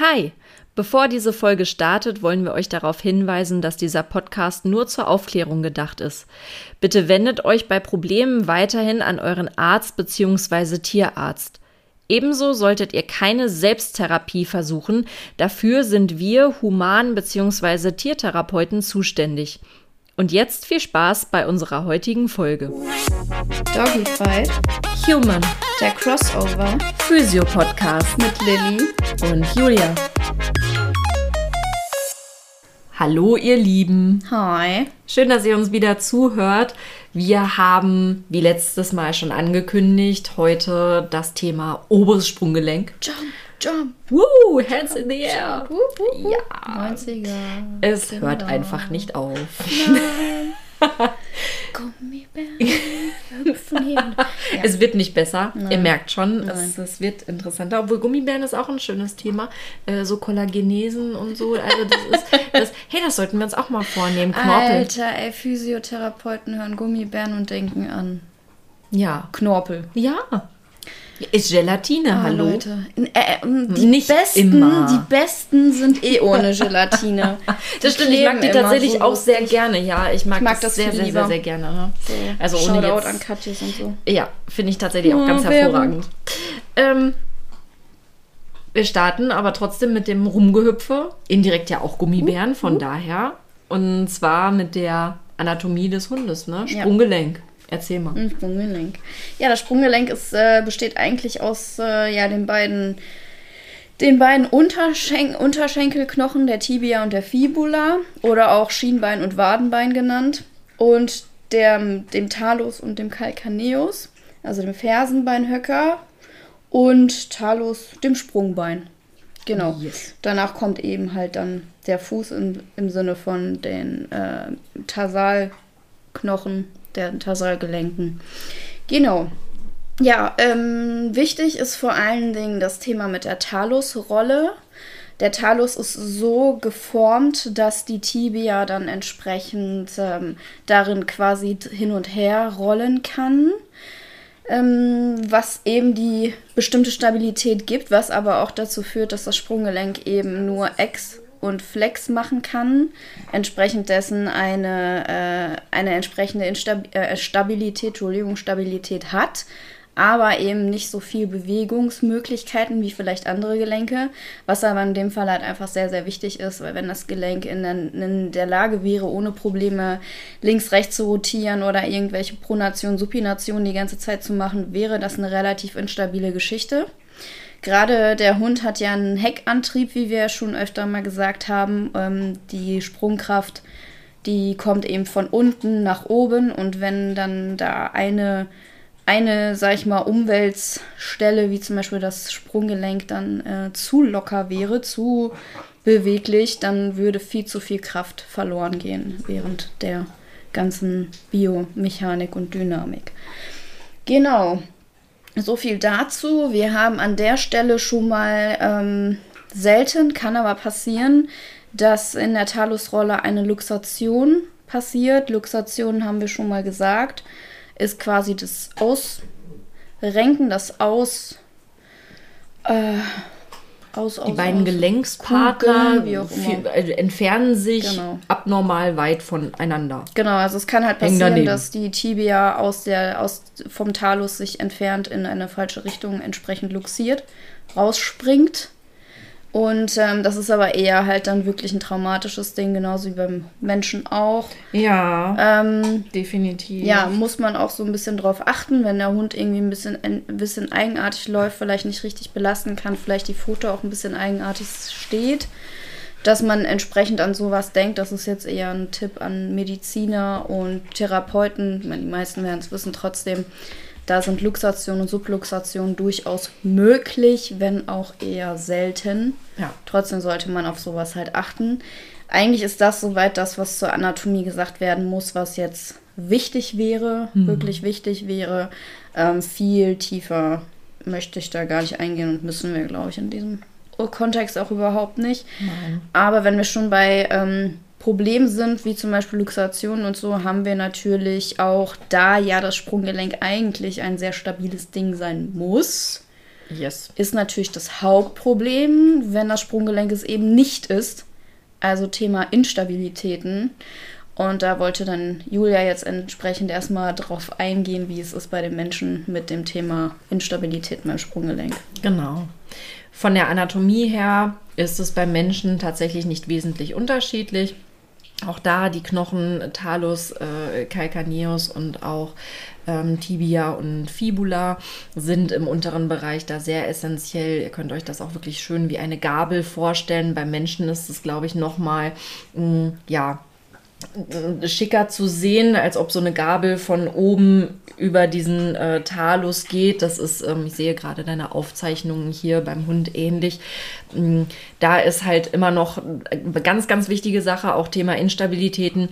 Hi! Bevor diese Folge startet, wollen wir euch darauf hinweisen, dass dieser Podcast nur zur Aufklärung gedacht ist. Bitte wendet euch bei Problemen weiterhin an euren Arzt bzw. Tierarzt. Ebenso solltet ihr keine Selbsttherapie versuchen, dafür sind wir Human- bzw. Tiertherapeuten zuständig. Und jetzt viel Spaß bei unserer heutigen Folge. Doggy Fight, Human, der Crossover Physio-Podcast mit Lilly. und Julia. Hallo ihr Lieben. Hi. Schön, dass ihr uns wieder zuhört. Wir haben, wie letztes Mal schon angekündigt, heute das Thema oberes Sprunggelenk. Jump, jump. Woo, hands in the air. Wup, wup, wup. Ja. 90er. Es Genau. hört einfach nicht auf. Nein. Gummibären. Ja. Es wird nicht besser. Ihr Nein. merkt schon, es, es wird interessanter. Obwohl Gummibären ist auch ein schönes Thema. Äh, so Kollagenesen und so. Also das ist, das, hey, das sollten wir uns auch mal vornehmen. Knorpel. Alter, ey, Physiotherapeuten hören Gummibären und denken an Ja. Knorpel. Ja. Ist Gelatine, Ah, hallo. Leute. Äh, ähm, die Nicht besten, immer. die besten sind eh ohne Gelatine. Das stimmt, ich mag die tatsächlich so auch sehr gerne. Ja, ich mag, Ich mag das, das sehr, sehr, sehr, sehr gerne. Ne? Also ohne Shoutout jetzt, an Katjes und so. Ja, finde ich tatsächlich auch ganz Ja, Werbung. hervorragend. Ähm, wir starten aber trotzdem mit dem Rumgehüpfe. Indirekt ja auch Gummibären, von daher. Und zwar mit der Anatomie des Hundes, ne? Ja. Erzähl mal. Ein Sprunggelenk. Ja, das Sprunggelenk ist, äh, besteht eigentlich aus äh, ja, den beiden, den beiden Unterschen Unterschenkelknochen, der Tibia und der Fibula, oder auch Schienbein und Wadenbein genannt, und der, dem Talus und dem Calcaneus, also dem Fersenbeinhöcker, und Talus, dem Sprungbein. Genau. Yes. Danach kommt eben halt dann der Fuß im, im Sinne von den äh, Tarsalknochen, der Tarsalgelenken. Genau. Ja, ähm, wichtig ist vor allen Dingen das Thema mit der Talusrolle. Der Talus ist so geformt, dass die Tibia dann entsprechend ähm, darin quasi hin und her rollen kann ähm, was eben die bestimmte Stabilität gibt, was aber auch dazu führt, dass das Sprunggelenk eben nur Ex und Flex machen kann, entsprechend dessen eine, äh, eine entsprechende Instab äh, Stabilität, Entschuldigung, Stabilität hat, aber eben nicht so viel Bewegungsmöglichkeiten wie vielleicht andere Gelenke, was aber in dem Fall halt einfach sehr, sehr wichtig ist, weil wenn das Gelenk in der, in der Lage wäre, ohne Probleme links, rechts zu rotieren oder irgendwelche Pronation, Supination die ganze Zeit zu machen, wäre das eine relativ instabile Geschichte. Gerade der Hund hat ja einen Heckantrieb, wie wir schon öfter mal gesagt haben. Ähm, die Sprungkraft, die kommt eben von unten nach oben und wenn dann da eine eine, sag ich mal, Umweltstelle, wie zum Beispiel das Sprunggelenk, dann äh, zu locker wäre, zu beweglich, dann würde viel zu viel Kraft verloren gehen während der ganzen Biomechanik und Dynamik. Genau. So viel dazu. Wir haben an der Stelle schon mal ähm, selten, kann aber passieren, dass in der Talusrolle eine Luxation passiert. Luxation haben wir schon mal gesagt ist quasi das Ausrenken, das Aus. Äh, aus, aus Die beiden aus. Gelenkspartner Kugeln, äh, entfernen sich Genau. abnormal weit voneinander. Genau, also es kann halt passieren, dass die Tibia aus der, aus, vom Talus sich entfernt in eine falsche Richtung entsprechend luxiert, rausspringt. Und ähm, das ist aber eher halt dann wirklich ein traumatisches Ding, genauso wie beim Menschen auch. Ja, Ähm, definitiv. Ja, muss man auch so ein bisschen drauf achten, wenn der Hund irgendwie ein bisschen, ein bisschen eigenartig läuft, vielleicht nicht richtig belasten kann, vielleicht die Pfote auch ein bisschen eigenartig steht, dass man entsprechend an sowas denkt. Das ist jetzt eher ein Tipp an Mediziner und Therapeuten. Ich meine, die meisten werden es wissen trotzdem. Da sind Luxation und Subluxation durchaus möglich, wenn auch eher selten. Ja. Trotzdem sollte man auf sowas halt achten. Eigentlich ist das soweit das, was zur Anatomie gesagt werden muss, was jetzt wichtig wäre, wirklich wichtig wäre. Ähm, viel tiefer möchte ich da gar nicht eingehen und müssen wir, glaube ich, in diesem Kontext auch überhaupt nicht. Nein. Aber wenn wir schon bei ähm, Problemen sind, wie zum Beispiel Luxation und so, haben wir natürlich auch da ja das Sprunggelenk eigentlich ein sehr stabiles Ding sein muss. Yes. ist natürlich das Hauptproblem, wenn das Sprunggelenk es eben nicht ist. Also Thema Instabilitäten. Und da wollte dann Julia jetzt entsprechend erstmal drauf eingehen, wie es ist bei den Menschen mit dem Thema Instabilität beim Sprunggelenk. Genau. Von der Anatomie her ist es beim Menschen tatsächlich nicht wesentlich unterschiedlich. Auch da die Knochen, Talus, äh, Calcaneus und auch ähm, Tibia und Fibula sind im unteren Bereich da sehr essentiell. Ihr könnt euch das auch wirklich schön wie eine Gabel vorstellen. Beim Menschen ist es, glaube ich, nochmal, mm, ja, schicker zu sehen, als ob so eine Gabel von oben über diesen äh, Talus geht. Das ist, ähm, ich sehe gerade deine Aufzeichnungen hier beim Hund ähnlich. Ähm, da ist halt immer noch eine ganz, ganz wichtige Sache, auch Thema Instabilitäten.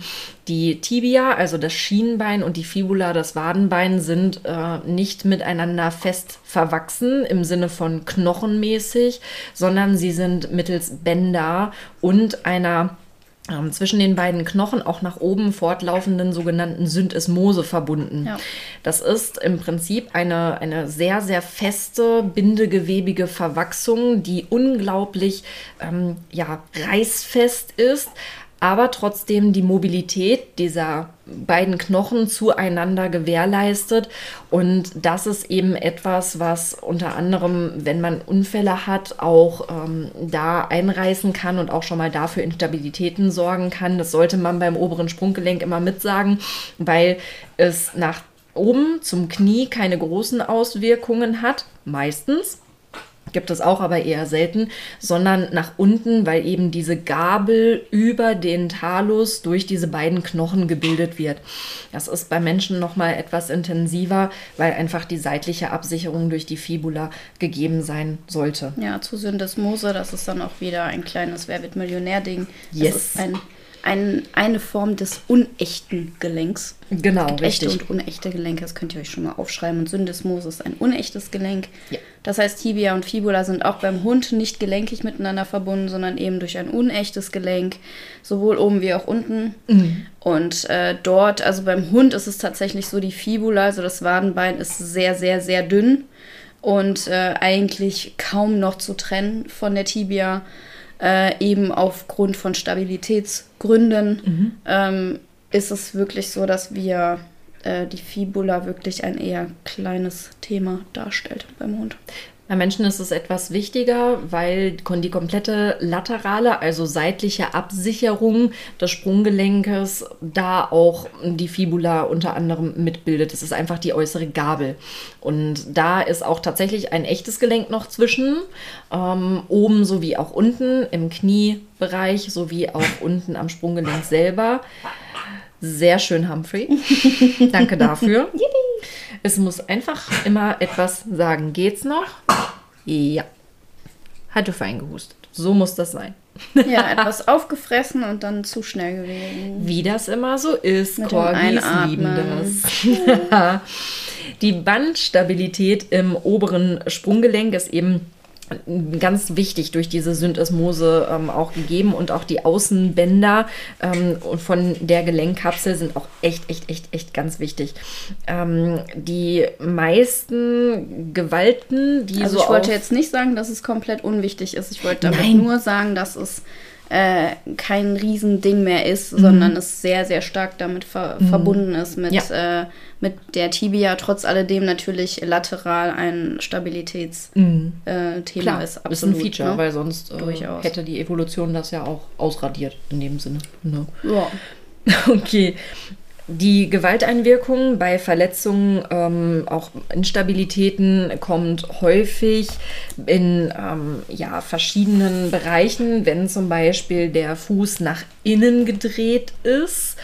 Die Tibia, also das Schienbein und die Fibula, das Wadenbein, sind äh, nicht miteinander fest verwachsen im Sinne von knochenmäßig, sondern sie sind mittels Bänder und einer ähm, zwischen den beiden Knochen auch nach oben fortlaufenden sogenannten Syndesmose verbunden. Ja. Das ist im Prinzip eine, eine sehr, sehr feste, bindegewebige Verwachsung, die unglaublich ähm, ja, reißfest ist, aber trotzdem die Mobilität dieser beiden Knochen zueinander gewährleistet. Und das ist eben etwas, was unter anderem, wenn man Unfälle hat, auch ähm, da einreißen kann und auch schon mal dafür Instabilitäten sorgen kann. Das sollte man beim oberen Sprunggelenk immer mitsagen, weil es nach oben zum Knie keine großen Auswirkungen hat, meistens gibt es auch aber eher selten, sondern nach unten, weil eben diese Gabel über den Talus durch diese beiden Knochen gebildet wird. Das ist bei Menschen noch mal etwas intensiver, weil einfach die seitliche Absicherung durch die Fibula gegeben sein sollte. Ja, zu Syndesmose, das ist dann auch wieder ein kleines Wer wird Millionär-Ding. Yes. Das ist ein ein, eine Form des unechten Gelenks. Genau, richtig. Echte und unechte Gelenke, das könnt ihr euch schon mal aufschreiben. Und Syndesmos ist ein unechtes Gelenk. Ja. Das heißt, Tibia und Fibula sind auch beim Hund nicht gelenkig miteinander verbunden, sondern eben durch ein unechtes Gelenk, sowohl oben wie auch unten. Mhm. Und äh, dort, also beim Hund ist es tatsächlich so, die Fibula, also das Wadenbein, ist sehr, sehr, sehr dünn und äh, eigentlich kaum noch zu trennen von der Tibia äh, eben aufgrund von Stabilitätsgründen mhm. ähm, ist es wirklich so, dass wir äh, die Fibula wirklich ein eher kleines Thema darstellt beim Hund. Bei Menschen ist es etwas wichtiger, weil die komplette laterale, also seitliche Absicherung des Sprunggelenkes da auch die Fibula unter anderem mitbildet. Es ist einfach die äußere Gabel. Und da ist auch tatsächlich ein echtes Gelenk noch zwischen, ähm, oben sowie auch unten im Kniebereich, sowie auch unten am Sprunggelenk selber. Sehr schön, Humphrey. Danke dafür. Es muss einfach immer etwas sagen. Geht's noch? Ja. Hat du fein gehustet. So muss das sein. ja, etwas aufgefressen und dann zu schnell gewesen. Wie das immer so ist. Mit Corgis lieben das. Die Bandstabilität im oberen Sprunggelenk ist eben ganz wichtig durch diese Syndesmose ähm, auch gegeben und auch die Außenbänder ähm, von der Gelenkkapsel sind auch echt, echt, echt, echt ganz wichtig. Ähm, die meisten Gewalten, die also so ich wollte jetzt nicht sagen, dass es komplett unwichtig ist. Ich wollte damit Nein. nur sagen, dass es äh, kein Riesending mehr ist, mhm. sondern es sehr, sehr stark damit ver mhm. verbunden ist mit, ja. äh, mit der Tibia, trotz alledem natürlich lateral ein Stabilitätsthema mhm. äh, ist. Absolut, ist ein Feature, ne? weil sonst äh, hätte die Evolution das ja auch ausradiert in dem Sinne. Ne? Ja. Okay, die Gewalteinwirkung bei Verletzungen, ähm, auch Instabilitäten, kommt häufig in ähm, ja, verschiedenen Bereichen, wenn zum Beispiel der Fuß nach innen gedreht ist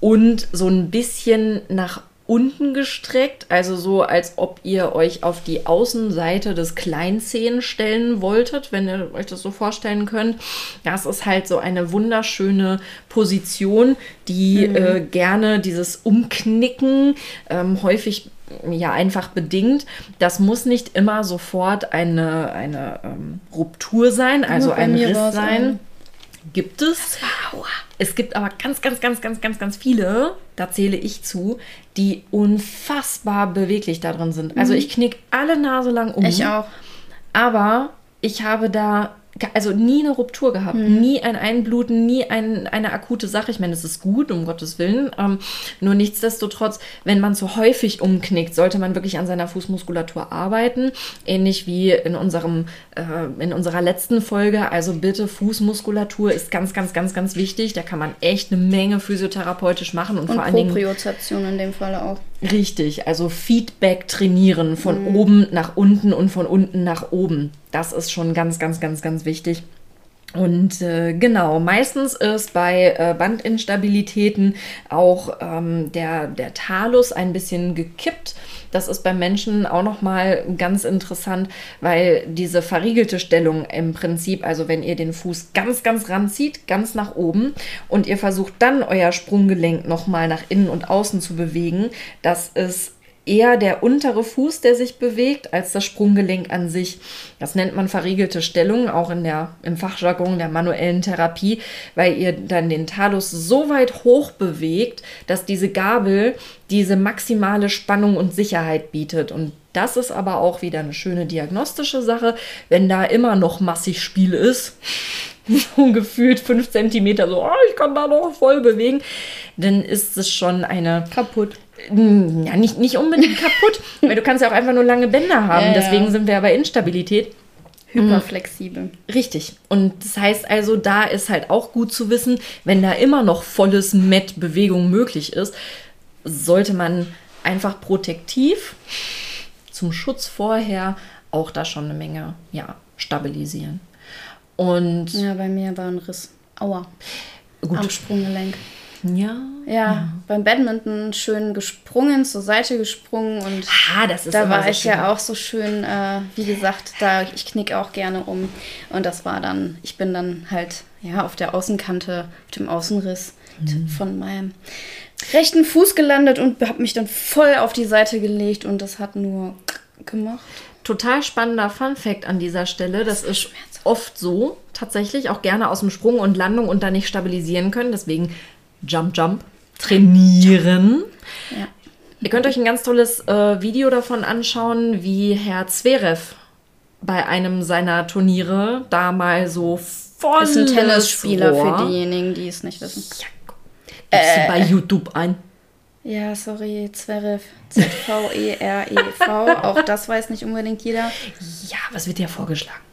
und so ein bisschen nach unten gestreckt, also so, als ob ihr euch auf die Außenseite des Kleinzehen stellen wolltet, wenn ihr euch das so vorstellen könnt. Das ist halt so eine wunderschöne Position, die mhm. äh, gerne dieses Umknicken ähm, häufig ja einfach bedingt. Das muss nicht immer sofort eine, eine ähm, Ruptur sein, also ein Riss sein. Gibt es. Es gibt aber ganz, ganz, ganz, ganz, ganz, ganz viele, da zähle ich zu, die unfassbar beweglich da drin sind. Also ich knick alle Nase lang um. Ich auch. Aber ich habe da also nie eine Ruptur gehabt, Mhm. nie ein Einbluten, nie ein, eine akute Sache. Ich meine, es ist gut, um Gottes Willen. Ähm, nur nichtsdestotrotz, wenn man zu häufig umknickt, sollte man wirklich an seiner Fußmuskulatur arbeiten. Ähnlich wie in unserem, äh, in unserer letzten Folge. Also bitte, Fußmuskulatur ist ganz, ganz, ganz, ganz wichtig. Da kann man echt eine Menge physiotherapeutisch machen und, Und vor allen Dingen Propriozeption in dem Falle auch. Richtig, also Feedback trainieren von Mhm. oben nach unten und von unten nach oben. Das ist schon ganz, ganz, ganz, ganz wichtig. Und äh, genau, meistens ist bei äh, Bandinstabilitäten auch ähm, der, der Talus ein bisschen gekippt. Das ist beim Menschen auch nochmal ganz interessant, weil diese verriegelte Stellung im Prinzip, also wenn ihr den Fuß ganz, ganz ranzieht, ganz nach oben und ihr versucht dann euer Sprunggelenk nochmal nach innen und außen zu bewegen, das ist eher der untere Fuß, der sich bewegt, als das Sprunggelenk an sich. Das nennt man verriegelte Stellung, auch in der, im Fachjargon der manuellen Therapie, weil ihr dann den Talus so weit hoch bewegt, dass diese Gabel diese maximale Spannung und Sicherheit bietet. Und das ist aber auch wieder eine schöne diagnostische Sache, wenn da immer noch massig Spiel ist. So gefühlt fünf Zentimeter, so, oh, ich kann da noch voll bewegen, dann ist es schon eine Kaputt. Ja, nicht, nicht unbedingt kaputt, weil du kannst ja auch einfach nur lange Bänder haben. Ja, ja. Deswegen sind wir bei Instabilität. Hyperflexibel. Richtig. Und das heißt also, da ist halt auch gut zu wissen, wenn da immer noch volles Met-Bewegung möglich ist, sollte man einfach protektiv zum Schutz vorher auch da schon eine Menge ja, stabilisieren. Und Ja, bei mir war ein Riss. Aua. gut, Am Sprunggelenk. Ja. Ja, beim Badminton schön gesprungen, zur Seite gesprungen und Ah, das ist da war so ich schön. ja auch so schön, äh, wie gesagt, da ich knick auch gerne um und das war dann, ich bin dann halt ja auf der Außenkante, auf dem Außenriss Mhm. von meinem rechten Fuß gelandet und habe mich dann voll auf die Seite gelegt und das hat nur gemacht. Total spannender Fun Fact an dieser Stelle. Das ist oft so, tatsächlich, auch gerne aus dem Sprung und Landung und dann nicht stabilisieren können. Deswegen Jump, Jump, trainieren. Ja. Ihr könnt euch ein ganz tolles äh, Video davon anschauen, wie Herr Zverev bei einem seiner Turniere da mal so voll Ist ein Tennisspieler für diejenigen, die es nicht wissen. Gibst du bei YouTube ein. Ja, sorry, Zverev. Z-V-E-R-E-V. Auch das weiß nicht unbedingt jeder. Ja, was wird dir vorgeschlagen?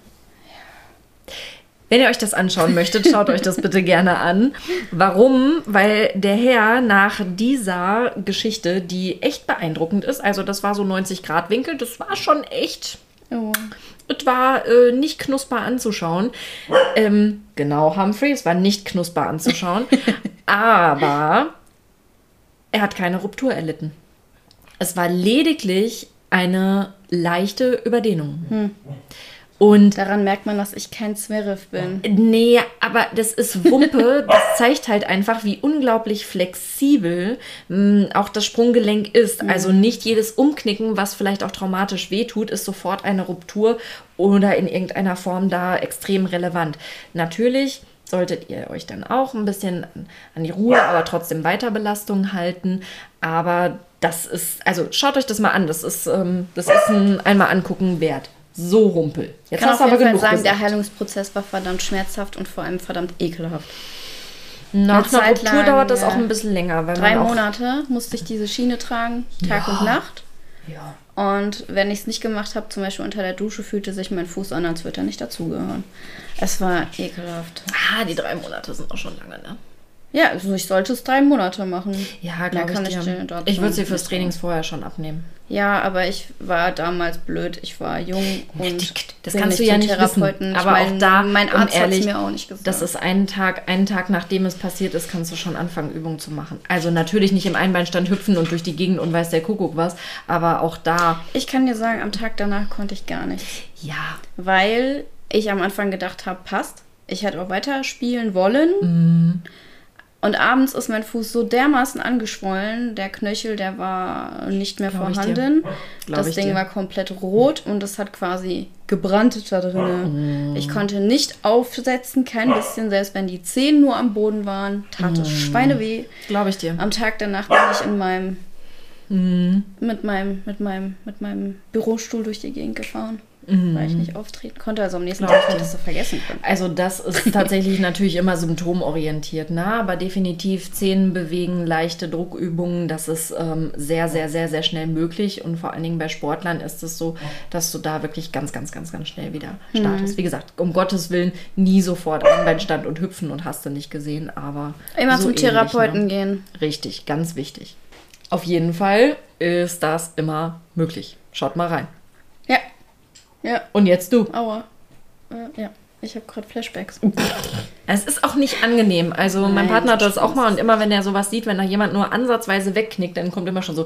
Wenn ihr euch das anschauen möchtet, schaut euch das bitte gerne an. Warum? Weil der Herr nach dieser Geschichte, die echt beeindruckend ist, also das war so 90 Grad Winkel, das war schon echt, Oh. es war äh, nicht knusper anzuschauen. Ähm, genau, Humphrey, es war nicht knusper anzuschauen, aber er hat keine Ruptur erlitten. Es war lediglich eine leichte Überdehnung. Und Daran merkt man, dass ich kein Zverev bin. Nee, aber das ist Wumpe. Das zeigt halt einfach, wie unglaublich flexibel mh, auch das Sprunggelenk ist. Also nicht jedes Umknicken, was vielleicht auch traumatisch wehtut, ist sofort eine Ruptur oder in irgendeiner Form da extrem relevant. Natürlich solltet ihr euch dann auch ein bisschen an- die Ruhe, aber trotzdem Weiterbelastungen halten. Aber das ist, also schaut euch das mal an. Das ist, ähm, das ist ein einmal angucken wert. So Rumpel. Ich Jetzt kann hast du aber jeden Fall genug sagen, gesagt. der Heilungsprozess war verdammt schmerzhaft und vor allem verdammt ekelhaft. Nach Eine einer Ruptur dauert das ja. auch ein bisschen länger. Weil Drei Monate musste ich diese Schiene tragen, Tag Ja. und Nacht. Ja. Und wenn ich es nicht gemacht habe, zum Beispiel unter der Dusche, fühlte sich mein Fuß an, als würde er nicht dazugehören. Es war ekelhaft. Ah, die drei Monate sind auch schon lange, ne? Ja, also ich sollte es drei Monate machen. Ja, glaube ich. kann ich ich würde sie nicht fürs. Trainings vorher schon abnehmen. Ja, aber ich war damals blöd. Ich war jung und Das kannst du nicht ja nicht Therapeuten. wissen. Aber mein, auch da, mein um Arzt hat ehrlich, es mir auch nicht gesagt. Das ist einen Tag, einen Tag nachdem es passiert ist, kannst du schon anfangen, Übungen zu machen. Also natürlich nicht im Einbeinstand hüpfen und durch die Gegend und weiß der Kuckuck was, aber auch da, ich kann dir sagen, am Tag danach konnte ich gar nichts. ja, Weil ich am Anfang gedacht habe, passt. Ich hätte auch weiter spielen wollen. Mhm. Und abends ist mein Fuß so dermaßen angeschwollen, der Knöchel, der war nicht mehr Glaub vorhanden. Das Ding dir. war komplett rot und es hat quasi gebrannt da drin. Ich konnte nicht aufsetzen, kein bisschen, selbst wenn die Zehen nur am Boden waren, tat es Schweineweh. Glaube ich dir. Am Tag danach bin ich in meinem, Mhm. mit meinem, mit meinem, mit meinem Bürostuhl durch die Gegend gefahren, weil ich nicht auftreten konnte. Also am nächsten Tag hätte ich das so vergessen können. Also das ist tatsächlich natürlich immer symptomorientiert, ne? aber definitiv Zehen bewegen, leichte Druckübungen, das ist ähm, sehr, sehr, sehr, sehr schnell möglich und vor allen Dingen bei Sportlern ist es so, dass du da wirklich ganz, ganz, ganz, ganz schnell wieder startest. Wie gesagt, um Gottes Willen nie sofort Einbeinstand und hüpfen und hast du nicht gesehen, aber Immer so zum ähnlich, Therapeuten ne? gehen. Richtig, ganz wichtig. Auf jeden Fall ist das immer möglich. Schaut mal rein. Ja. Und jetzt du. Aua. Äh, ja. Ich habe gerade Flashbacks. Es ist auch nicht angenehm. Also mein Nein, Partner hat das auch mal und immer wenn er sowas sieht, wenn da jemand nur ansatzweise wegknickt, dann kommt immer schon so.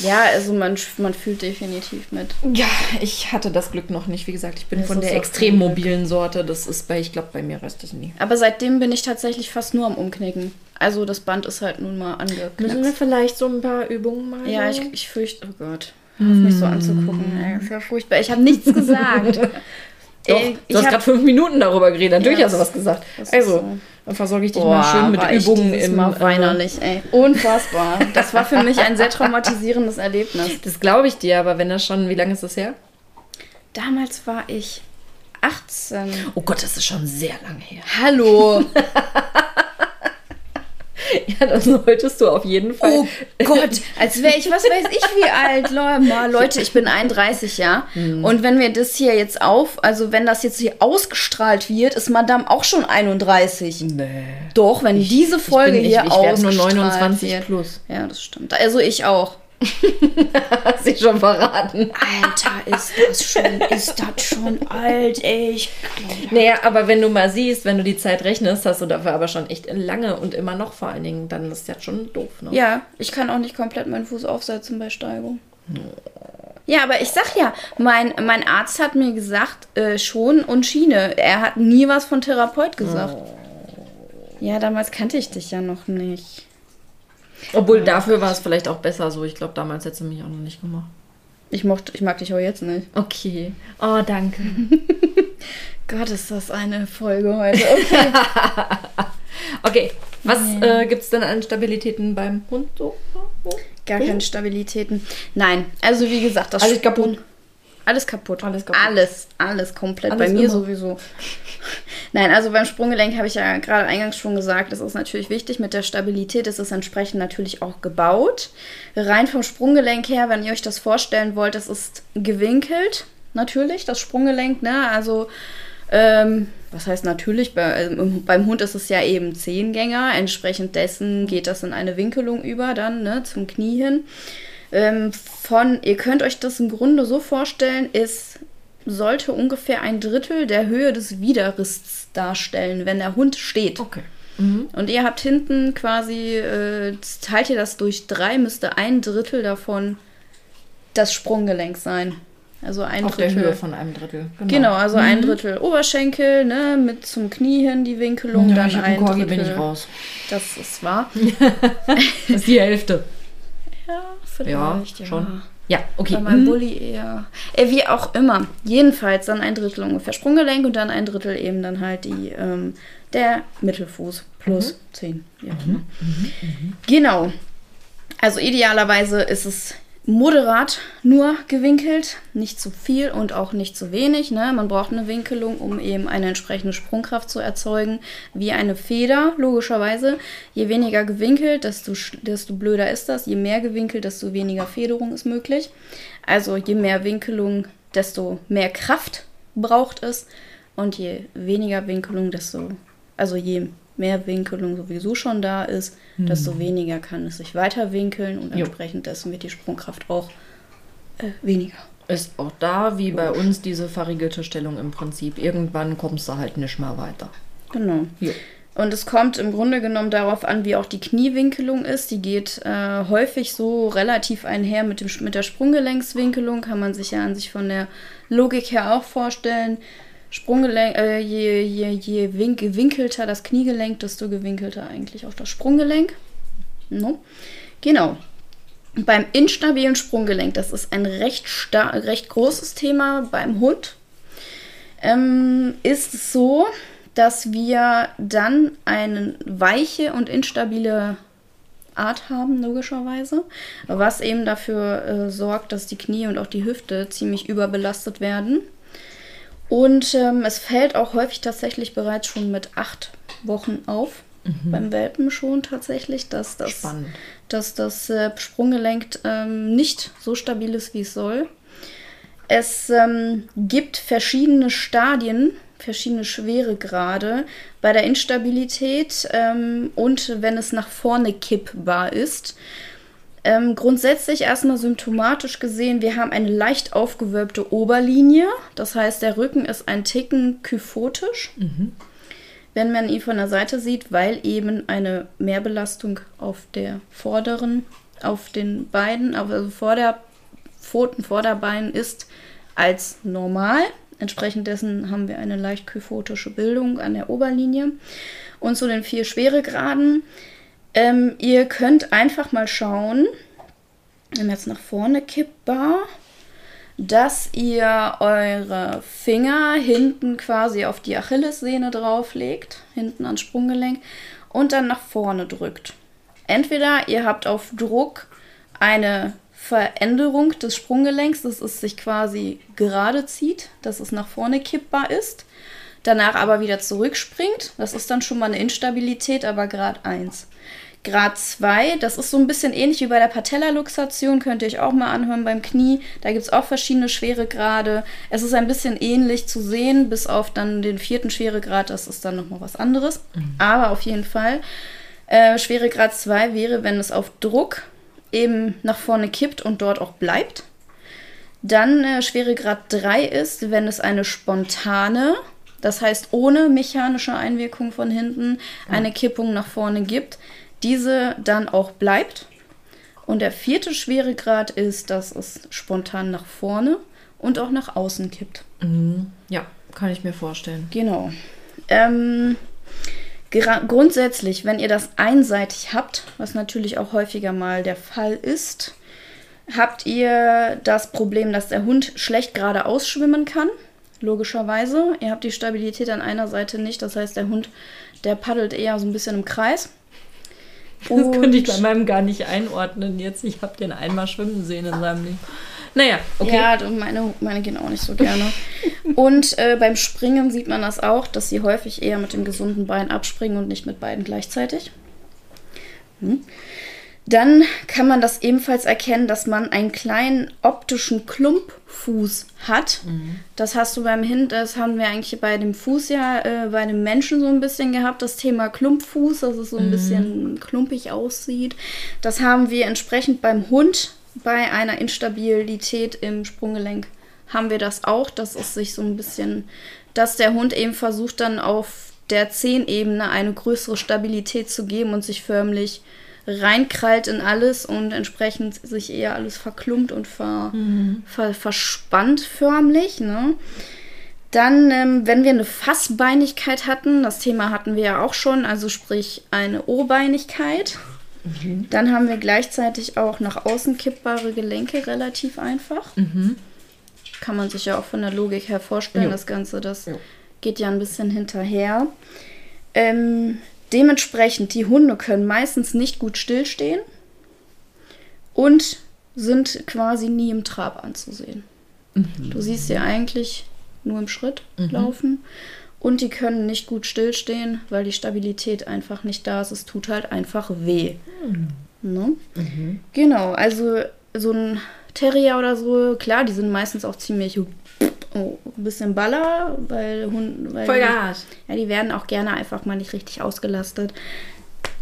Ja, also man, man fühlt definitiv mit. Ja, ich hatte das Glück noch nicht. Wie gesagt, ich bin Das von der extrem mobilen Sorte. Das ist bei, ich glaube, bei mir reißt das nie. Aber seitdem bin ich tatsächlich fast nur am Umknicken. Also das Band ist halt nun mal Müssen wir vielleicht so ein paar Übungen mal? Ja, ich, ich fürchte, oh Gott. Auf mich so anzugucken. Ey, das ja furchtbar. Ich habe nichts gesagt. Doch, Ey, du ich hast gerade fünf Minuten darüber geredet. Natürlich Ja, hast du was gesagt. Also, so. dann versorge ich dich Boah, mal schön mit war Übungen im. Mal äh, weinerlich, ey. Unfassbar. Das war für mich ein sehr traumatisierendes Erlebnis. Das glaube ich dir, aber wenn das schon, wie lange ist das her? Damals war ich 18. Oh Gott, das ist schon sehr lange her. Hallo. Ja, dann solltest du auf jeden Fall. Oh Gott, als wäre ich, was weiß ich wie alt. Leute, mal, Leute, ich bin 31, ja. Hm. Und wenn wir das hier jetzt auf, also wenn das jetzt hier ausgestrahlt wird, ist Madame auch schon 31. Nee. Doch, wenn diese Folge ich bin, hier ich, ich werd nur ausgestrahlt 29 wird. plus. Ja, das stimmt. Also ich auch. Hast dich schon verraten. Alter, ist das schon, ist das schon alt, ey. Ich Naja, aber wenn du mal siehst, wenn du die Zeit rechnest, hast du dafür aber schon echt lange und immer noch vor allen Dingen, dann ist das schon doof, ne? Ja, ich kann auch nicht komplett meinen Fuß aufsetzen bei Steigung. Ja, aber ich sag ja, mein, mein Arzt hat mir gesagt, äh, schon und Schiene. Er hat nie was von Therapeut gesagt. Ja, damals kannte ich dich ja noch nicht. Obwohl dafür war es vielleicht auch besser so. Ich glaube, damals hättest du mich auch noch nicht gemacht. Ich, mochte, ich mag dich auch jetzt nicht. Okay. Oh, danke. Gott, ist das eine Folge heute. Okay. Okay. Was äh, gibt es denn an Stabilitäten beim Hund so? Gar keine Stabilitäten. Nein, also wie gesagt, das Alles kaputt. Alles kaputt. Alles kaputt. Alles, alles komplett. Alles Bei mir immer. sowieso. Nein, also beim Sprunggelenk habe ich ja gerade eingangs schon gesagt, das ist natürlich wichtig. Mit der Stabilität ist es entsprechend natürlich auch gebaut. Rein vom Sprunggelenk her, wenn ihr euch das vorstellen wollt, es ist gewinkelt, natürlich, das Sprunggelenk, ne? Also, ähm, was heißt natürlich? Bei, ähm, beim Hund ist es ja eben Zehengänger. Entsprechend dessen geht das in eine Winkelung über, dann, ne, zum Knie hin. Ähm, von, ihr könnt euch das im Grunde so vorstellen, es sollte ungefähr ein Drittel der Höhe des Widerrists darstellen, wenn der Hund steht. Okay. Und ihr habt hinten quasi, äh, teilt ihr das durch drei, müsste ein Drittel davon das Sprunggelenk sein. Also ein Auf der Drittel. Höhe von einem Drittel. Genau, also ein Drittel Oberschenkel, ne, mit zum Knie hin die Winkelung, Ja, dann ich ein Corgi, Drittel. bin ich raus. Das ist wahr. Das ist die Hälfte. Ja, vielleicht, ja. schon. Ja, okay. Bei meinem Mhm. Bulli eher. Äh, wie auch immer. Jedenfalls dann ein Drittel ungefähr Sprunggelenk und dann ein Drittel eben dann halt die, ähm, der Mittelfuß plus 10. Wie auch immer. Genau. Also idealerweise ist es moderat nur gewinkelt, nicht zu viel und auch nicht zu wenig. Ne? Man braucht eine Winkelung, um eben eine entsprechende Sprungkraft zu erzeugen, wie eine Feder, logischerweise. Je weniger gewinkelt, desto, desto blöder ist das. Je mehr gewinkelt, desto weniger Federung ist möglich. Also je mehr Winkelung, desto mehr Kraft braucht es. Und je weniger Winkelung, desto, also je mehr Winkelung sowieso schon da ist, desto weniger kann es sich weiter winkeln und entsprechend dessen wird die Sprungkraft auch äh, weniger. Ist auch da, wie bei uns, diese verriegelte Stellung im Prinzip. Irgendwann kommst du halt nicht mehr weiter. Genau. Jo. Und es kommt im Grunde genommen darauf an, wie auch die Kniewinkelung ist. Die geht äh, häufig so relativ einher mit, dem, mit der Sprunggelenkswinkelung. Kann man sich ja an sich von der Logik her auch vorstellen. Sprunggelenk, äh, je, je, je wink, gewinkelter das Kniegelenk, desto gewinkelter eigentlich auch das Sprunggelenk. No. Genau. Beim instabilen Sprunggelenk, das ist ein recht, recht großes Thema beim Hund, ähm, ist es so, dass wir dann eine weiche und instabile Art haben, logischerweise, was eben dafür äh, sorgt, dass die Knie und auch die Hüfte ziemlich überbelastet werden. Und ähm, es fällt auch häufig tatsächlich bereits schon mit acht Wochen auf, mhm. beim Welpen schon tatsächlich, dass das, dass das äh, Sprunggelenk ähm, nicht so stabil ist, wie es soll. Es ähm, gibt verschiedene Stadien, verschiedene Schweregrade bei der Instabilität ähm, und wenn es nach vorne kippbar ist. Ähm, grundsätzlich erstmal symptomatisch gesehen, wir haben eine leicht aufgewölbte Oberlinie. Das heißt, der Rücken ist ein Ticken kyphotisch, mhm. wenn man ihn von der Seite sieht, weil eben eine Mehrbelastung auf der vorderen, auf den Beinen, also vor der Pfoten, Vorderbein ist als normal. Entsprechend dessen haben wir eine leicht kyphotische Bildung an der Oberlinie. Und zu den vier Schweregraden. Ähm, ihr könnt einfach mal schauen, wenn jetzt nach vorne kippbar, dass ihr eure Finger hinten quasi auf die Achillessehne drauflegt, hinten ans Sprunggelenk, und dann nach vorne drückt. Entweder ihr habt auf Druck eine Veränderung des Sprunggelenks, dass es sich quasi gerade zieht, dass es nach vorne kippbar ist, danach aber wieder zurückspringt. Das ist dann schon mal eine Instabilität, aber Grad 1. Grad 2, das ist so ein bisschen ähnlich wie bei der Patellaluxation, könnt ihr euch auch mal anhören beim Knie. Da gibt es auch verschiedene Schweregrade. Es ist ein bisschen ähnlich zu sehen, bis auf dann den vierten Schweregrad, das ist dann nochmal was anderes. Mhm. Aber auf jeden Fall, äh, Schweregrad 2 wäre, wenn es auf Druck eben nach vorne kippt und dort auch bleibt. Dann äh, Schweregrad 3 ist, wenn es eine spontane, das heißt ohne mechanische Einwirkung von hinten, eine Kippung nach vorne gibt, diese dann auch bleibt. Und der vierte Schweregrad ist, dass es spontan nach vorne und auch nach außen kippt. Mhm. Ja, kann ich mir vorstellen. Genau. Ähm, grundsätzlich, wenn ihr das einseitig habt, was natürlich auch häufiger mal der Fall ist, habt ihr das Problem, dass der Hund schlecht geradeaus schwimmen kann. Logischerweise. Ihr habt die Stabilität an einer Seite nicht. Das heißt, der Hund, der paddelt eher so ein bisschen im Kreis. Das könnte ich bei meinem gar nicht einordnen jetzt. Ich habe den einmal schwimmen sehen in seinem Leben. Naja, okay. Ja, meine, meine gehen auch nicht so gerne. und äh, beim Springen sieht man das auch, dass sie häufig eher mit dem gesunden Bein abspringen und nicht mit beiden gleichzeitig. Hm. Dann kann man das ebenfalls erkennen, dass man einen kleinen optischen Klumpfuß hat. Mhm. Das hast du beim Hint, das haben wir eigentlich bei dem Fuß ja, äh, bei dem Menschen so ein bisschen gehabt, das Thema Klumpfuß, dass es so ein mhm. bisschen klumpig aussieht. Das haben wir entsprechend beim Hund bei einer Instabilität im Sprunggelenk haben wir das auch, dass es sich so ein bisschen, dass der Hund eben versucht dann auf der Zehenebene eine größere Stabilität zu geben und sich förmlich reinkrallt in alles und entsprechend sich eher alles verklumpt und ver, mhm. ver, verspannt förmlich. Ne? Dann, ähm, wenn wir eine Fassbeinigkeit hatten, das Thema hatten wir ja auch schon, also sprich eine O-Beinigkeit, Mhm. Dann haben wir gleichzeitig auch nach außen kippbare Gelenke relativ einfach. Mhm. Kann man sich ja auch von der Logik her vorstellen, jo. das Ganze, das jo. geht ja ein bisschen hinterher. Ähm, dementsprechend, die Hunde können meistens nicht gut stillstehen und sind quasi nie im Trab anzusehen. Mhm. Du siehst sie eigentlich nur im Schritt mhm. laufen und die können nicht gut stillstehen, weil die Stabilität einfach nicht da ist. Es tut halt einfach weh. Mhm. Ne? Mhm. Genau, also so ein Terrier oder so, klar, die sind meistens auch ziemlich oh, ein bisschen baller, weil Hunde. Voll hart. Ja, die werden auch gerne einfach mal nicht richtig ausgelastet.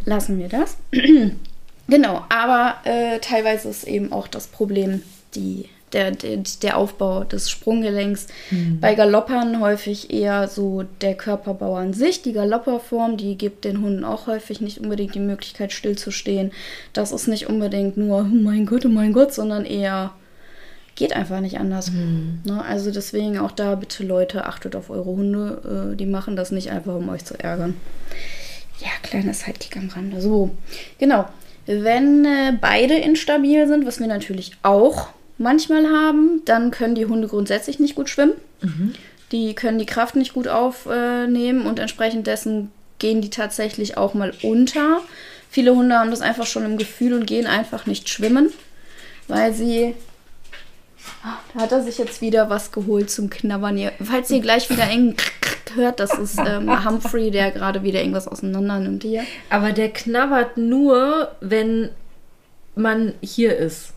Lassen wir das. genau, aber äh, teilweise ist eben auch das Problem die der, der, der Aufbau des Sprunggelenks. Mhm. Bei Galoppern häufig eher so der Körperbau an sich. Die Galopperform, die gibt den Hunden auch häufig nicht unbedingt die Möglichkeit, stillzustehen. Das ist nicht unbedingt nur, oh mein Gott, oh mein Gott, sondern eher geht einfach nicht anders. Mhm. Ne? Also deswegen auch da bitte Leute, achtet auf eure Hunde. Äh, die machen das nicht einfach, um euch zu ärgern. Ja, kleiner Sidekick am Rande. So, genau. Wenn äh, beide instabil sind, was wir natürlich auch manchmal haben, dann können die Hunde grundsätzlich nicht gut schwimmen. Die können die Kraft nicht gut aufnehmen und entsprechend dessen gehen die tatsächlich auch mal unter. Viele Hunde haben das einfach schon im Gefühl und gehen einfach nicht schwimmen, weil sie. Da hat er sich jetzt wieder was geholt zum Knabbern. Ihr, falls ihr gleich wieder eng hört, das ist ähm, Humphrey, der gerade wieder irgendwas auseinander nimmt hier. Aber der knabbert nur, wenn man hier ist.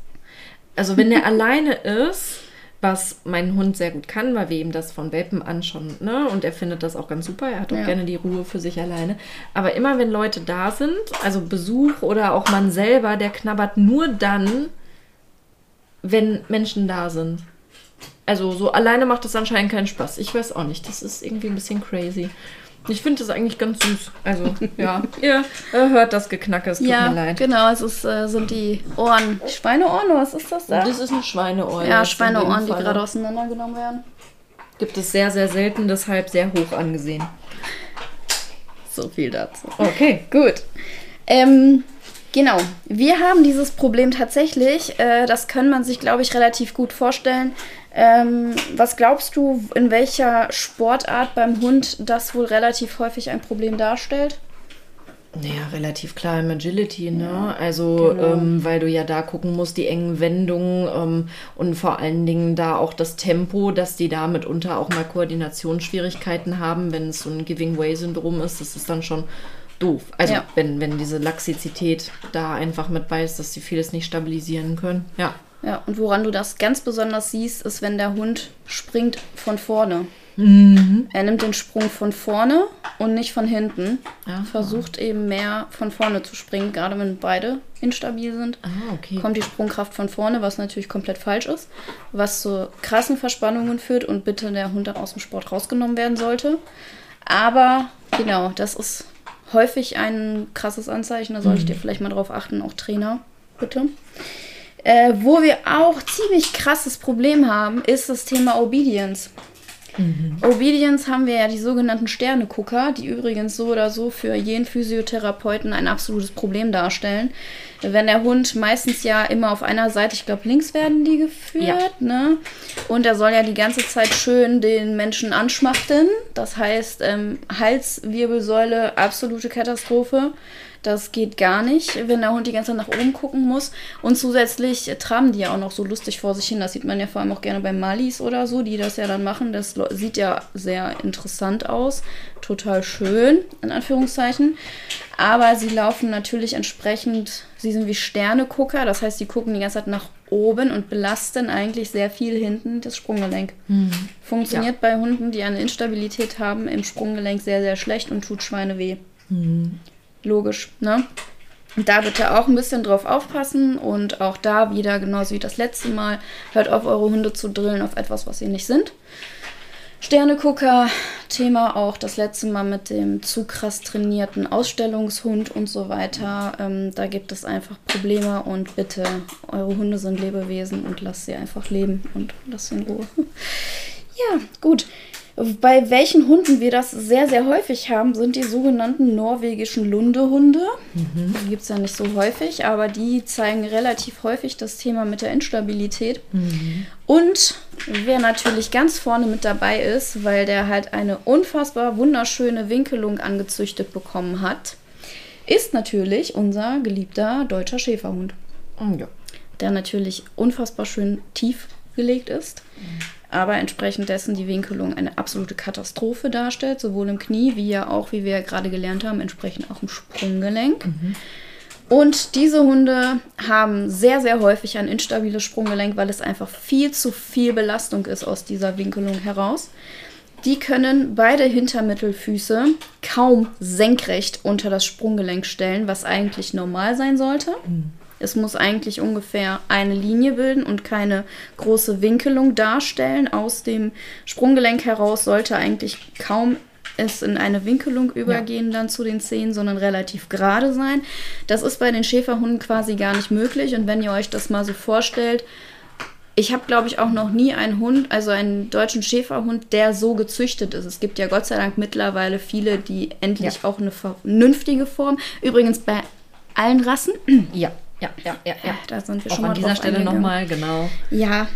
Also wenn der alleine ist, was mein Hund sehr gut kann, weil wir ihm das von Welpen an schon, ne? Und er findet das auch ganz super. Er hat auch Ja. gerne die Ruhe für sich alleine. Aber immer wenn Leute da sind, also Besuch oder auch man selber, der knabbert nur dann, wenn Menschen da sind. Also so alleine macht das anscheinend keinen Spaß. Ich weiß auch nicht. Das ist irgendwie ein bisschen crazy. Ich finde das eigentlich ganz süß. Also, ja, ihr äh, hört das Geknacke, es tut ja, mir leid. genau, es ist, äh, sind die Ohren. Schweineohren, oder was ist das da? Das ist ein Schweineohr. ja, Schweineohren, die gerade auseinandergenommen werden. Gibt es sehr, sehr selten, deshalb sehr hoch angesehen. So viel dazu. Okay. Gut. Ähm, genau. Wir haben dieses Problem tatsächlich. Äh, das kann man sich, glaube ich, relativ gut vorstellen. Ähm, was glaubst du, in welcher Sportart beim Hund das wohl relativ häufig ein Problem darstellt? Naja, relativ klar im Agility, ne? Also, genau. ähm, weil du ja da gucken musst, die engen Wendungen ähm, und vor allen Dingen da auch das Tempo, dass die da mitunter auch mal Koordinationsschwierigkeiten haben, wenn es so ein Giving-Way-Syndrom ist, das ist dann schon doof. Also, Ja. wenn, wenn diese Laxizität da einfach mit bei ist, dass sie vieles nicht stabilisieren können. Ja. Ja, und woran du das ganz besonders siehst, ist, wenn der Hund springt von vorne. Er nimmt den Sprung von vorne und nicht von hinten. Aha. Versucht eben mehr von vorne zu springen, gerade wenn beide instabil sind. Ah, okay. kommt die Sprungkraft von vorne, was natürlich komplett falsch ist, was zu krassen Verspannungen führt und bitte der Hund dann aus dem Sport rausgenommen werden sollte. Aber genau, das ist häufig ein krasses Anzeichen, da solltet ihr vielleicht mal drauf achten, auch Trainer, bitte. Äh, wo wir auch ziemlich krasses Problem haben, ist das Thema Obedience. Obedience haben wir ja die sogenannten Sternegucker, die übrigens so oder so für jeden Physiotherapeuten ein absolutes Problem darstellen. Wenn der Hund meistens ja immer auf einer Seite, ich glaube links werden die geführt, Ja. ne? Und er soll ja die ganze Zeit schön den Menschen anschmachten. Das heißt, ähm, Halswirbelsäule, absolute Katastrophe. Das geht gar nicht, wenn der Hund die ganze Zeit nach oben gucken muss. Und zusätzlich traben die ja auch noch so lustig vor sich hin. Das sieht man ja vor allem auch gerne bei Malis oder so, die das ja dann machen. Das sieht ja sehr interessant aus. Total schön, in Anführungszeichen. Aber sie laufen natürlich entsprechend, sie sind wie Sternegucker. Das heißt, sie gucken die ganze Zeit nach oben und belasten eigentlich sehr viel hinten das Sprunggelenk. Funktioniert bei Hunden, die eine Instabilität haben, im Sprunggelenk sehr, sehr schlecht und tut Schweine weh. Logisch, ne? Da bitte auch ein bisschen drauf aufpassen und auch da wieder, genauso wie das letzte Mal, hört auf, eure Hunde zu drillen auf etwas, was sie nicht sind. Sternegucker, Thema auch das letzte Mal mit dem zu krass trainierten Ausstellungshund und so weiter. Ähm, da gibt es einfach Probleme und bitte, eure Hunde sind Lebewesen und lasst sie einfach leben und lasst sie in Ruhe. Ja, gut. Bei welchen Hunden wir das sehr, sehr häufig haben, sind die sogenannten norwegischen Lundehunde. Die gibt es ja nicht so häufig, aber die zeigen relativ häufig das Thema mit der Instabilität. Und wer natürlich ganz vorne mit dabei ist, weil der halt eine unfassbar wunderschöne Winkelung angezüchtet bekommen hat, ist natürlich unser geliebter deutscher Schäferhund Oh, ja. der natürlich unfassbar schön tief gelegt ist, aber entsprechend dessen die Winkelung eine absolute Katastrophe darstellt, sowohl im Knie wie ja auch, wie wir ja gerade gelernt haben, entsprechend auch im Sprunggelenk. Und diese Hunde haben sehr, sehr häufig ein instabiles Sprunggelenk, weil es einfach viel zu viel Belastung ist aus dieser Winkelung heraus. Die können beide Hintermittelfüße kaum senkrecht unter das Sprunggelenk stellen, was eigentlich normal sein sollte. Es muss eigentlich ungefähr eine Linie bilden und keine große Winkelung darstellen. Aus dem Sprunggelenk heraus sollte eigentlich kaum es in eine Winkelung übergehen dann zu den Zehen, sondern relativ gerade sein. Das ist bei den Schäferhunden quasi gar nicht möglich. Und wenn ihr euch das mal so vorstellt, ich habe, glaube ich, auch noch nie einen Hund, also einen deutschen Schäferhund, der so gezüchtet ist. Es gibt ja Gott sei Dank mittlerweile viele, die endlich ja. auch eine vernünftige Form. Übrigens bei allen Rassen. Ja. Ja, ja, ja, ja. Da sind wir auch schon mal an dieser Stelle nochmal, genau. Ja.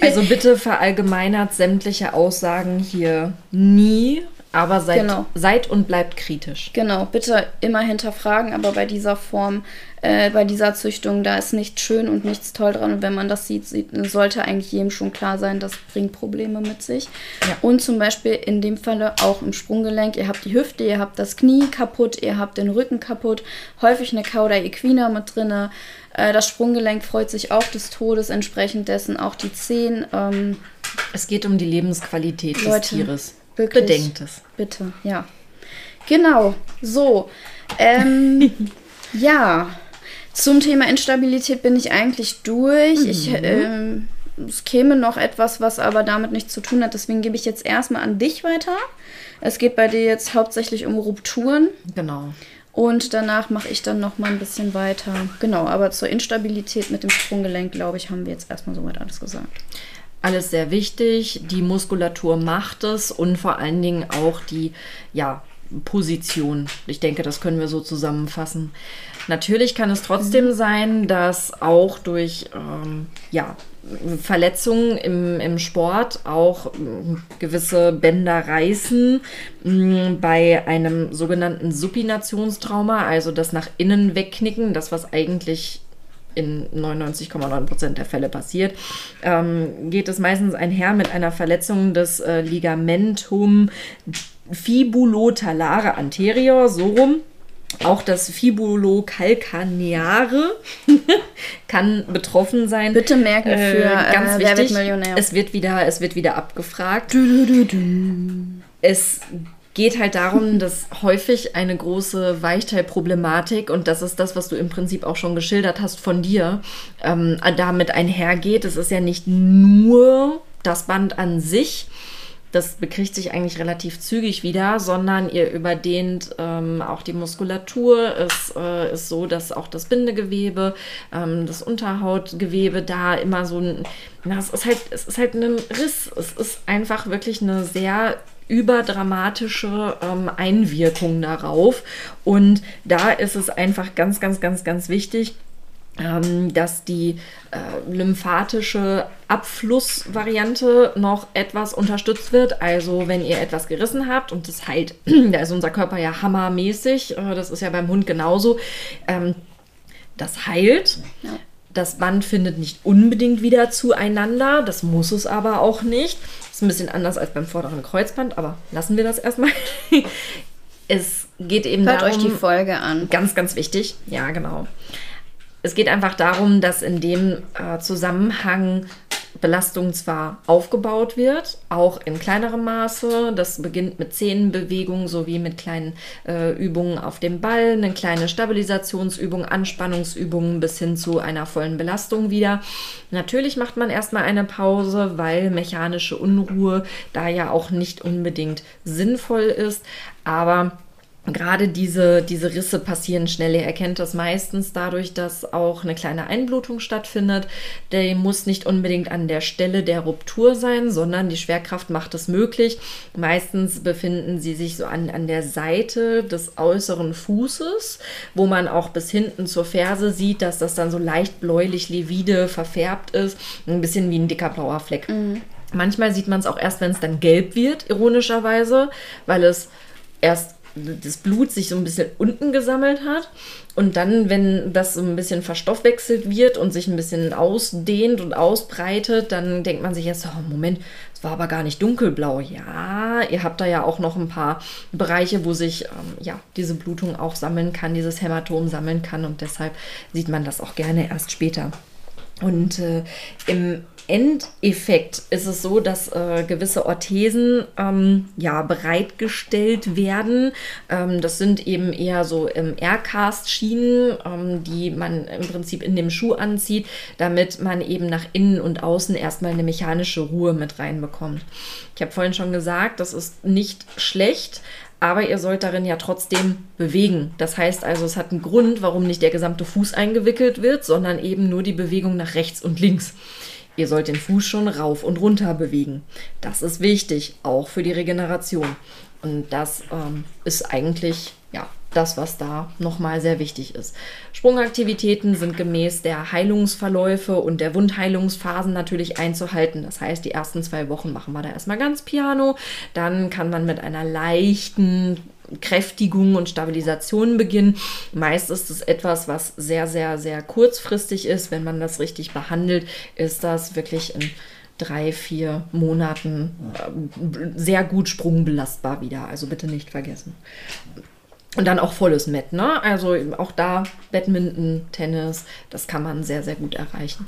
also bitte verallgemeinert sämtliche Aussagen hier nie aber seid, genau. seid und bleibt kritisch. Genau, bitte immer hinterfragen, aber bei dieser Form, äh, bei dieser Züchtung, da ist nichts schön und nichts toll dran. Und wenn man das sieht, sieht sollte eigentlich jedem schon klar sein, das bringt Probleme mit sich. Ja. Und zum Beispiel in dem Falle auch im Sprunggelenk, ihr habt die Hüfte, ihr habt das Knie kaputt, ihr habt den Rücken kaputt, häufig eine Cauda equina mit drinne. Äh, das Sprunggelenk freut sich auch des Todes, entsprechend dessen auch die Zehen. Ähm, es geht um die Lebensqualität Leute, des Tieres. Wirklich. Bedenkt es. Bitte, ja. Genau, so. Ähm, ja, zum Thema Instabilität bin ich eigentlich durch. Mhm. Ich, ähm, es käme noch etwas, was aber damit nichts zu tun hat. Deswegen gebe ich jetzt erstmal an dich weiter. Es geht bei dir jetzt hauptsächlich um Rupturen. Genau. Und danach mache ich dann noch mal ein bisschen weiter. Genau, aber zur Instabilität mit dem Sprunggelenk, glaube ich, haben wir jetzt erstmal soweit alles gesagt alles sehr wichtig. Die Muskulatur macht es und vor allen Dingen auch die ja, Position. Ich denke, das können wir so zusammenfassen. Natürlich kann es trotzdem mhm. sein, dass auch durch ähm, ja, Verletzungen im, im Sport auch äh, gewisse Bänder reißen. Mh, bei einem sogenannten Supinationstrauma, also das nach innen wegknicken, das was eigentlich in 99,9 Prozent der Fälle passiert, ähm, geht es meistens einher mit einer Verletzung des äh, Ligamentum fibulotalare anterior, so rum. Auch das Fibulocalcaneare kann betroffen sein. Bitte merken für äh, ganz äh, wichtig. Es wird wieder, es wird wieder abgefragt. Du, du, du, es geht halt darum, dass häufig eine große Weichteilproblematik, und das ist das, was du im Prinzip auch schon geschildert hast von dir, ähm, damit einhergeht. Es ist ja nicht nur das Band an sich, das bekriegt sich eigentlich relativ zügig wieder, sondern ihr überdehnt ähm, auch die Muskulatur. Es äh, ist so, dass auch das Bindegewebe, ähm, das Unterhautgewebe da immer so ein, na, es ist halt, es ist halt ein Riss. Es ist einfach wirklich eine sehr überdramatische ähm, Einwirkung darauf. Und da ist es einfach ganz, ganz, ganz, ganz wichtig, ähm, dass die äh, lymphatische Abflussvariante noch etwas unterstützt wird. Also wenn ihr etwas gerissen habt und das heilt, da ist unser Körper ja hammermäßig, äh, das ist ja beim Hund genauso, ähm, das heilt. Ja. Das Band findet nicht unbedingt wieder zueinander, das muss es aber auch nicht ein bisschen anders als beim vorderen Kreuzband, aber lassen wir das erstmal. es geht eben Hört darum. euch die Folge an. Ganz, ganz wichtig. Ja, genau. Es geht einfach darum, dass in dem äh, Zusammenhang Belastung zwar aufgebaut wird, auch in kleinerem Maße. Das beginnt mit Zehenbewegungen sowie mit kleinen äh, Übungen auf dem Ball, eine kleine Stabilisationsübung, Anspannungsübungen bis hin zu einer vollen Belastung wieder. Natürlich macht man erstmal eine Pause, weil mechanische Unruhe da ja auch nicht unbedingt sinnvoll ist, aber Gerade diese, diese Risse passieren schnell. Ihr erkennt das meistens dadurch, dass auch eine kleine Einblutung stattfindet. Der muss nicht unbedingt an der Stelle der Ruptur sein, sondern die Schwerkraft macht es möglich. Meistens befinden sie sich so an, an der Seite des äußeren Fußes, wo man auch bis hinten zur Ferse sieht, dass das dann so leicht bläulich livide verfärbt ist. Ein bisschen wie ein dicker blauer Fleck. Mhm. Manchmal sieht man es auch erst, wenn es dann gelb wird, ironischerweise, weil es erst das Blut sich so ein bisschen unten gesammelt hat. Und dann, wenn das so ein bisschen verstoffwechselt wird und sich ein bisschen ausdehnt und ausbreitet, dann denkt man sich jetzt, oh Moment, es war aber gar nicht dunkelblau. Ja, ihr habt da ja auch noch ein paar Bereiche, wo sich ähm, ja, diese Blutung auch sammeln kann, dieses Hämatom sammeln kann. Und deshalb sieht man das auch gerne erst später. Und äh, im Endeffekt ist es so, dass äh, gewisse Orthesen ähm, ja bereitgestellt werden. Ähm, das sind eben eher so im Aircast-Schienen, ähm, die man im Prinzip in dem Schuh anzieht, damit man eben nach innen und außen erstmal eine mechanische Ruhe mit reinbekommt. Ich habe vorhin schon gesagt, das ist nicht schlecht, aber ihr sollt darin ja trotzdem bewegen. Das heißt also, es hat einen Grund, warum nicht der gesamte Fuß eingewickelt wird, sondern eben nur die Bewegung nach rechts und links. Ihr sollt den Fuß schon rauf und runter bewegen. Das ist wichtig, auch für die Regeneration. Und das ähm, ist eigentlich ja, das, was da nochmal sehr wichtig ist. Sprungaktivitäten sind gemäß der Heilungsverläufe und der Wundheilungsphasen natürlich einzuhalten. Das heißt, die ersten zwei Wochen machen wir da erstmal ganz piano. Dann kann man mit einer leichten Kräftigung und Stabilisation beginnen. Meist ist es etwas, was sehr, sehr, sehr kurzfristig ist. Wenn man das richtig behandelt, ist das wirklich in drei, vier Monaten äh, sehr gut sprungbelastbar wieder. Also bitte nicht vergessen. Und dann auch volles Met, ne? Also auch da Badminton, Tennis, das kann man sehr, sehr gut erreichen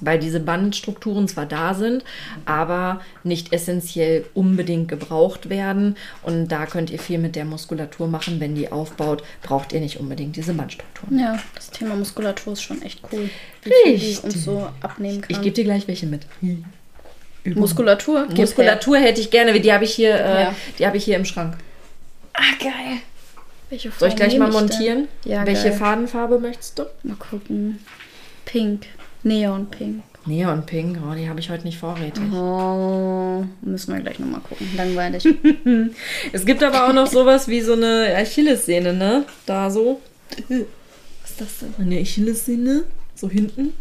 weil diese Bandstrukturen zwar da sind, aber nicht essentiell unbedingt gebraucht werden. Und da könnt ihr viel mit der Muskulatur machen. Wenn die aufbaut, braucht ihr nicht unbedingt diese Bandstrukturen. Ja, das Thema Muskulatur ist schon echt cool. Die uns so abnehmen kann. Ich gebe dir gleich welche mit. Übung. Muskulatur? Muskulatur hätte ich gerne. Die habe ich hier, äh, ja. die habe ich hier im Schrank. Ah, geil. Welche Soll ich gleich mal montieren? Ja, Welche geil. Fadenfarbe möchtest du? Mal gucken. Pink. Neonpink. Neonpink, oh, die habe ich heute nicht vorrätig. Oh, müssen wir gleich nochmal gucken. Langweilig. es gibt aber auch noch sowas wie so eine Achillessehne, ne? Da so. Was ist das denn? Eine Achillessehne? So hinten?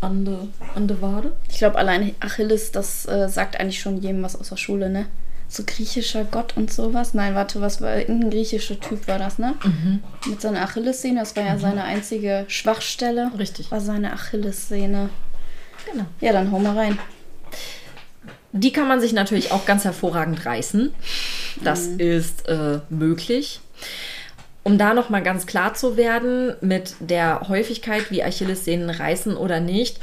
An der, an der Wade? Ich glaube, allein Achilles, das äh, sagt eigentlich schon jedem was aus der Schule, ne? So griechischer Gott und sowas. Nein, warte, was war irgendein griechischer Typ war das, ne? Mhm. Mit seiner Achillessehne, das war ja mhm. seine einzige Schwachstelle. Richtig. War seine Achillessehne. Genau. Ja, dann hau mal rein. Die kann man sich natürlich auch ganz hervorragend reißen. Das mhm. ist äh, möglich. Um da noch mal ganz klar zu werden mit der Häufigkeit, wie Achillessehnen reißen oder nicht,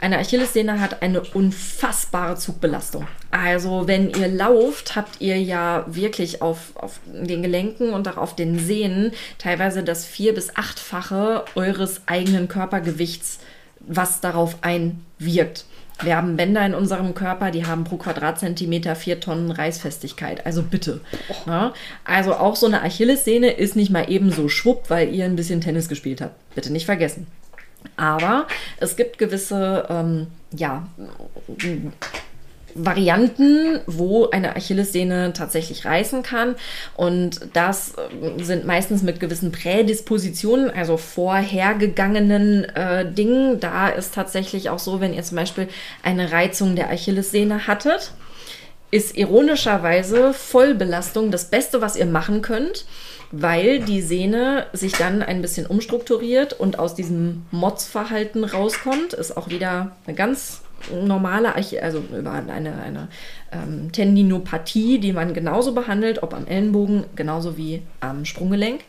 eine Achillessehne hat eine unfassbare Zugbelastung. Also wenn ihr lauft, habt ihr ja wirklich auf, auf den Gelenken und auch auf den Sehnen teilweise das vier- bis achtfache eures eigenen Körpergewichts, was darauf einwirkt. Wir haben Bänder in unserem Körper, die haben pro Quadratzentimeter vier Tonnen Reißfestigkeit. Also bitte. Ja? Also auch so eine Achillessehne ist nicht mal eben so schwupp, weil ihr ein bisschen Tennis gespielt habt. Bitte nicht vergessen. Aber es gibt gewisse, ähm, ja, Varianten, wo eine Achillessehne tatsächlich reißen kann. Und das äh, sind meistens mit gewissen Prädispositionen, also vorhergegangenen äh, Dingen. Da ist tatsächlich auch so, wenn ihr zum Beispiel eine Reizung der Achillessehne hattet, ist ironischerweise Vollbelastung das Beste, was ihr machen könnt weil die Sehne sich dann ein bisschen umstrukturiert und aus diesem Motzverhalten rauskommt. Ist auch wieder eine ganz normale, also über eine, eine ähm, Tendinopathie, die man genauso behandelt, ob am Ellenbogen, genauso wie am Sprunggelenk.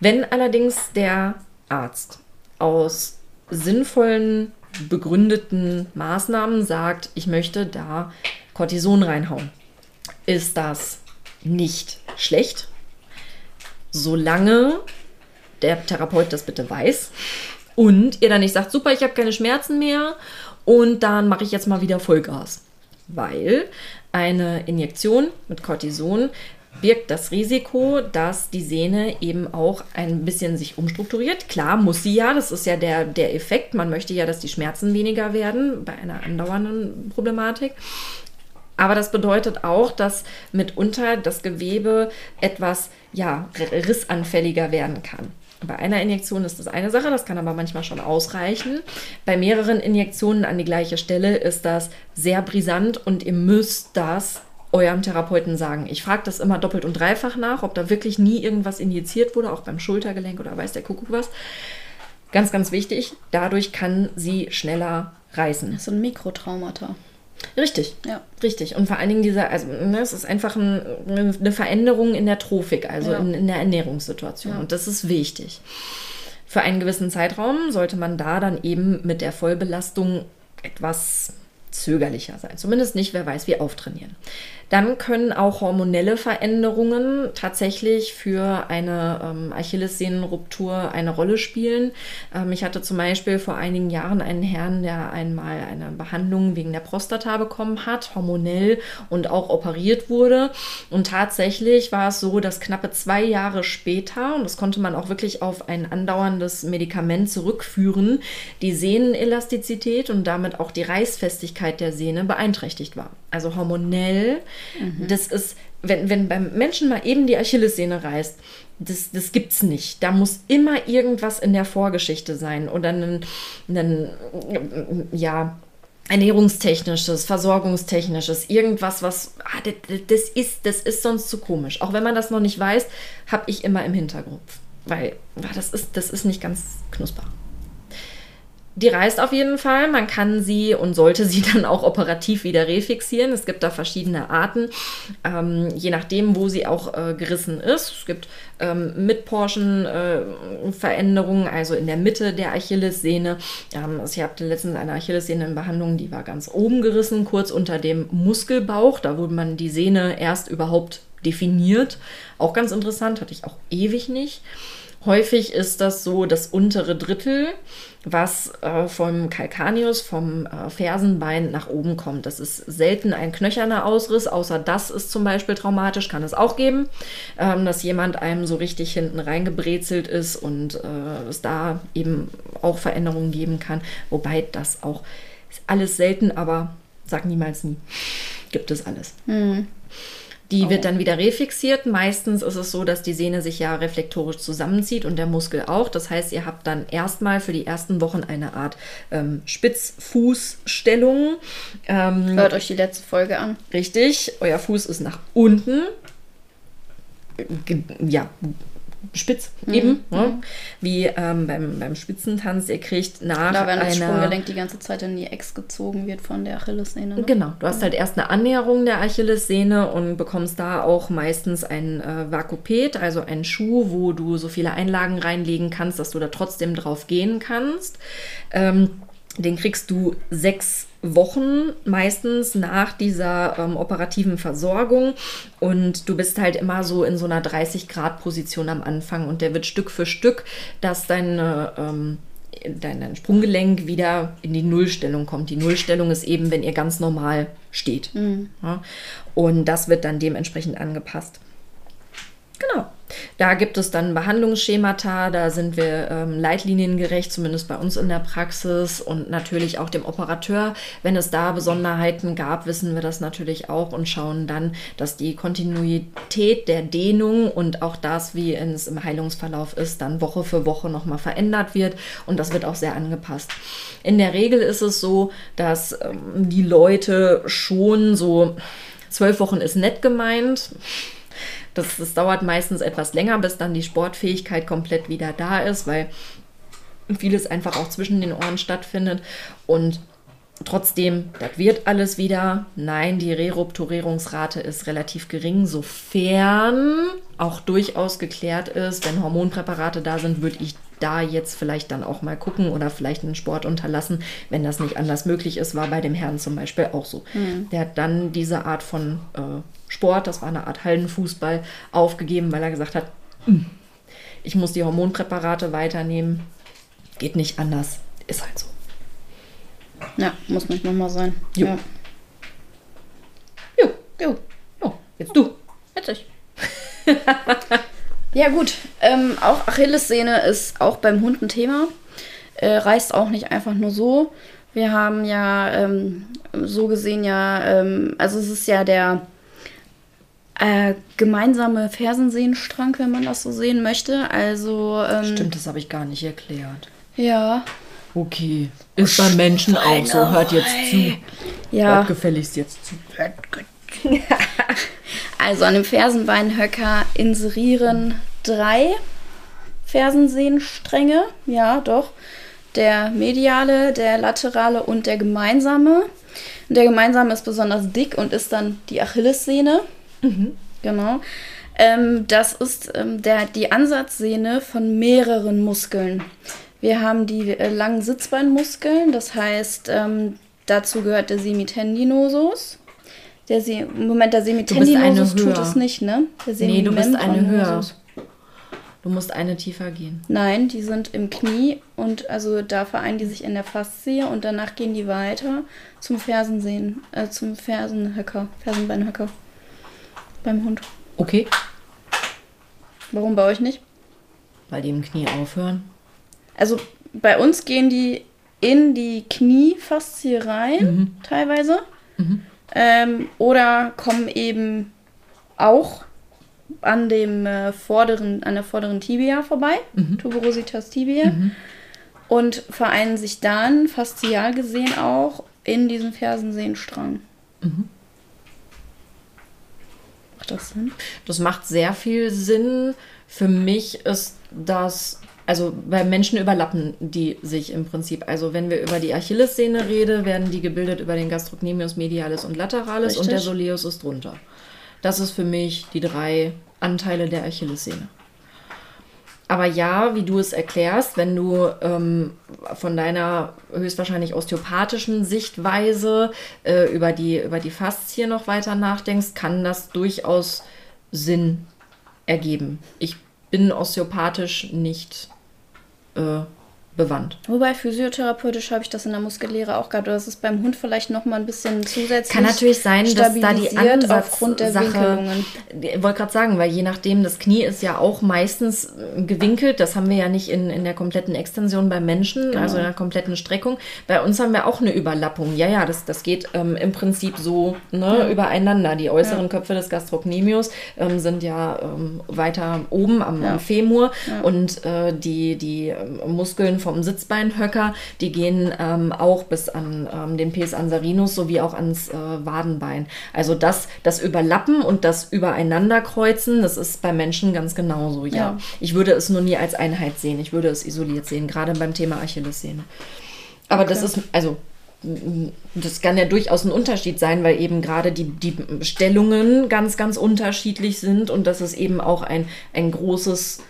Wenn allerdings der Arzt aus sinnvollen, begründeten Maßnahmen sagt, ich möchte da Cortison reinhauen, ist das nicht schlecht, solange der Therapeut das bitte weiß und ihr dann nicht sagt, super, ich habe keine Schmerzen mehr und dann mache ich jetzt mal wieder Vollgas. Weil eine Injektion mit Cortison birgt das Risiko, dass die Sehne eben auch ein bisschen sich umstrukturiert. Klar, muss sie ja, das ist ja der, der Effekt. Man möchte ja, dass die Schmerzen weniger werden bei einer andauernden Problematik. Aber das bedeutet auch, dass mitunter das Gewebe etwas ja, rissanfälliger werden kann. Bei einer Injektion ist das eine Sache, das kann aber manchmal schon ausreichen. Bei mehreren Injektionen an die gleiche Stelle ist das sehr brisant und ihr müsst das eurem Therapeuten sagen. Ich frage das immer doppelt und dreifach nach, ob da wirklich nie irgendwas injiziert wurde, auch beim Schultergelenk oder weiß der Kuckuck was. Ganz, ganz wichtig, dadurch kann sie schneller reißen. Das sind Mikrotraumata. Richtig, ja. Richtig. Und vor allen Dingen dieser, also ne, es ist einfach ein, eine Veränderung in der Trophik, also ja. in, in, der Ernährungssituation. Ja. Und das ist wichtig. Für einen gewissen Zeitraum sollte man da dann eben mit der Vollbelastung etwas zögerlicher sein. Zumindest nicht, wer weiß, wie auftrainieren. Dann können auch hormonelle Veränderungen tatsächlich für eine ähm, Achillessehnenruptur eine Rolle spielen. Ähm, ich hatte zum Beispiel vor einigen Jahren einen Herrn, der einmal eine Behandlung wegen der Prostata bekommen hat, hormonell und auch operiert wurde. Und tatsächlich war es so, dass knappe zwei Jahre später, und das konnte man auch wirklich auf ein andauerndes Medikament zurückführen, die Sehnenelastizität und damit auch die Reißfestigkeit der Sehne beeinträchtigt war. Also hormonell, mhm. das ist, wenn, wenn beim Menschen mal eben die Achillessehne reißt, das, das es nicht. Da muss immer irgendwas in der Vorgeschichte sein oder ein, ein ja, ernährungstechnisches, versorgungstechnisches, irgendwas, was ah, das, das, ist, das ist sonst zu komisch. Auch wenn man das noch nicht weiß, habe ich immer im Hintergrund, weil ah, das ist, das ist nicht ganz knusper. Die reißt auf jeden Fall. Man kann sie und sollte sie dann auch operativ wieder refixieren. Es gibt da verschiedene Arten, ähm, je nachdem, wo sie auch äh, gerissen ist. Es gibt ähm, mit Porschen-Veränderungen, äh, also in der Mitte der Achillessehne. Ähm, also ich hatte letztens eine Achillessehne in Behandlung, die war ganz oben gerissen, kurz unter dem Muskelbauch. Da wurde man die Sehne erst überhaupt definiert. Auch ganz interessant, hatte ich auch ewig nicht. Häufig ist das so das untere Drittel, was äh, vom Calcaneus, vom äh, Fersenbein nach oben kommt. Das ist selten ein knöcherner Ausriss, außer das ist zum Beispiel traumatisch, kann es auch geben, ähm, dass jemand einem so richtig hinten reingebrezelt ist und äh, es da eben auch Veränderungen geben kann. Wobei das auch ist alles selten, aber sag niemals nie. Gibt es alles. Mhm. Die oh. wird dann wieder refixiert. Meistens ist es so, dass die Sehne sich ja reflektorisch zusammenzieht und der Muskel auch. Das heißt, ihr habt dann erstmal für die ersten Wochen eine Art ähm, Spitzfußstellung. Ähm, Hört euch die letzte Folge an. Richtig. Euer Fuß ist nach unten. Ja, spitz mhm. eben, ne? mhm. wie ähm, beim, beim Spitzentanz. Ihr kriegt nach Da, wenn das Sprunggelenk die ganze Zeit in die Ex gezogen wird von der Achillessehne. Ne? Genau, du hast halt erst eine Annäherung der Achillessehne und bekommst da auch meistens ein äh, Vakupet, also einen Schuh, wo du so viele Einlagen reinlegen kannst, dass du da trotzdem drauf gehen kannst. Ähm, den kriegst du sechs Wochen meistens nach dieser ähm, operativen Versorgung und du bist halt immer so in so einer 30 Grad Position am Anfang und der wird Stück für Stück, dass deine ähm, dein, dein, Sprunggelenk wieder in die Nullstellung kommt. Die Nullstellung ist eben, wenn ihr ganz normal steht. Mhm. Ja? Und das wird dann dementsprechend angepasst. Genau. Da gibt es dann Behandlungsschemata, da sind wir ähm, leitliniengerecht, zumindest bei uns in der Praxis und natürlich auch dem Operateur. Wenn es da Besonderheiten gab, wissen wir das natürlich auch und schauen dann, dass die Kontinuität der Dehnung und auch das, wie es im Heilungsverlauf ist, dann Woche für Woche nochmal verändert wird und das wird auch sehr angepasst. In der Regel ist es so, dass ähm, die Leute schon so zwölf Wochen ist nett gemeint das, das dauert meistens etwas länger, bis dann die Sportfähigkeit komplett wieder da ist, weil vieles einfach auch zwischen den Ohren stattfindet. Und trotzdem, das wird alles wieder. Nein, die Rerupturierungsrate ist relativ gering, sofern auch durchaus geklärt ist, wenn Hormonpräparate da sind, würde ich da jetzt vielleicht dann auch mal gucken oder vielleicht einen Sport unterlassen, wenn das nicht anders möglich ist, war bei dem Herrn zum Beispiel auch so. Mhm. Der hat dann diese Art von äh, Sport, das war eine Art Hallenfußball, aufgegeben, weil er gesagt hat, hm, ich muss die Hormonpräparate weiternehmen. Geht nicht anders. Ist halt so. Ja, muss nicht nochmal sein. Jo. Ja. Jo. Jo. jo. Jetzt du. Jetzt ich. ja, gut. Ähm, auch Achillessehne ist auch beim Hund ein Thema. Äh, reißt auch nicht einfach nur so. Wir haben ja ähm, so gesehen ja, ähm, also es ist ja der äh, gemeinsame Fersensehnenstrang, wenn man das so sehen möchte. Also ähm, stimmt, das habe ich gar nicht erklärt. Ja. Okay, ist beim Menschen auch so. Hört jetzt zu. Ja. Hört gefälligst jetzt zu. also an dem Fersenbeinhöcker inserieren drei Fersensehnenstränge. Ja, doch. Der mediale, der laterale und der gemeinsame. Der gemeinsame ist besonders dick und ist dann die Achillessehne. Mhm. Genau. Ähm, das ist ähm, der, die Ansatzsehne von mehreren Muskeln. Wir haben die äh, langen Sitzbeinmuskeln, das heißt, ähm, dazu gehört der Semitendinosus. Der Se Moment, der Semitendinosus tut es nicht, ne? Der Nee, du bist eine höher. Du musst eine tiefer gehen. Nein, die sind im Knie und also da vereinen die sich in der Faszie und danach gehen die weiter zum Fersensehen, äh, zum Fersenhöcker, Fersenbeinhöcker beim Hund. Okay. Warum bei euch nicht? Weil die im Knie aufhören. Also bei uns gehen die in die Kniefaszie rein, Mhm. teilweise. Ähm, oder kommen eben auch an dem äh, vorderen, an der vorderen Tibia vorbei, Mhm. Tuberositas tibia, und vereinen sich dann faszial gesehen auch in diesem Fersensehnenstrang. Mhm. Macht das Sinn? Das macht sehr viel Sinn. Für mich ist das, also bei Menschen überlappen die sich im Prinzip. Also wenn wir über die Achillessehne reden, werden die gebildet über den Gastrocnemius medialis und lateralis und Richtig. der Soleus ist drunter. Das ist für mich die drei Anteile der Achillessehne. Aber ja, wie du es erklärst, wenn du ähm, von deiner höchstwahrscheinlich osteopathischen Sichtweise äh, über, die, über die Faszie noch weiter nachdenkst, kann das durchaus Sinn ergeben. Ich bin osteopathisch nicht äh, bewandt. Wobei physiotherapeutisch habe ich das in der Muskellehre auch gehabt. Das ist beim Hund vielleicht noch mal ein bisschen zusätzlich Kann natürlich sein, dass da die stabilisiert aufgrund der Ansatzsache, Winkelungen. ich wollte gerade sagen, weil je nachdem, das Knie ist ja auch meistens äh, gewinkelt, das haben wir ja nicht in, in der kompletten Extension beim Menschen, Genau. also in der kompletten Streckung. Bei uns haben wir auch eine Überlappung. Ja, ja, das, das geht ähm, im Prinzip so ne, übereinander. Die äußeren Köpfe des Gastrocnemius ähm, sind ja ähm, weiter oben am, Ja. am Femur und äh, die, die ähm, Muskeln vom Sitzbeinhöcker, die gehen ähm, auch bis an ähm, den Pes ansarinus sowie auch ans äh, Wadenbein. Also das, das Überlappen und das Übereinanderkreuzen, das ist bei Menschen ganz genauso, ja. Ja. Ich würde es nur nie als Einheit sehen, ich würde es isoliert sehen, gerade beim Thema Achillessehne. Aber das ist, also das kann ja durchaus ein Unterschied sein, weil eben gerade die, die Stellungen ganz, ganz unterschiedlich sind und dass es eben auch ein, ein großes,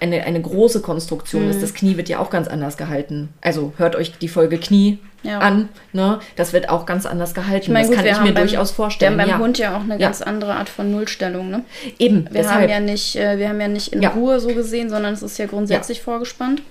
eine, eine große Konstruktion Mhm. ist. Das Knie wird ja auch ganz anders gehalten. Also hört euch die Folge Knie Ja. an. Ne? Das wird auch ganz anders gehalten. Ich meine, das gut, kann wir ich haben mir beim, durchaus Wir vorstellen. haben beim ja. Hund ja auch eine Ja. ganz andere Art von Nullstellung. Ne? Eben, Wir deshalb. haben ja nicht, äh, wir haben ja nicht in. Ruhe so gesehen, sondern es ist ja grundsätzlich vorgespannt.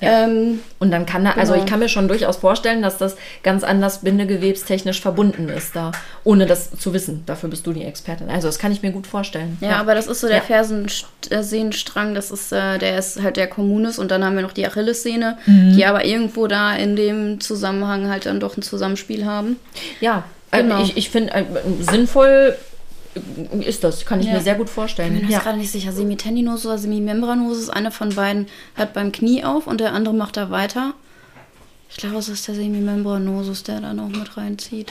Ja. Ähm, Und dann kann da, also Genau. ich kann mir schon durchaus vorstellen, dass das ganz anders bindegewebstechnisch verbunden ist da, ohne das zu wissen. Dafür bist du die Expertin. Also das kann ich mir gut vorstellen. ja, aber das ist so der Ja. Fersensehnenstrang, das ist, äh, der ist halt der Communis und dann haben wir noch die Achillessehne, Mhm. die aber irgendwo da in dem Zusammenhang halt dann doch ein Zusammenspiel haben. Ja, äh, Genau. ich, ich finde, äh, sinnvoll ist das, kann ich Ja. mir sehr gut Ich vorstellen. bin mir Ja. gerade nicht sicher, Semitendinosus oder Semimembranosus, einer von beiden hat beim Knie auf und der andere macht da weiter. Ich glaube, es ist der Semimembranosus, der da noch mit reinzieht.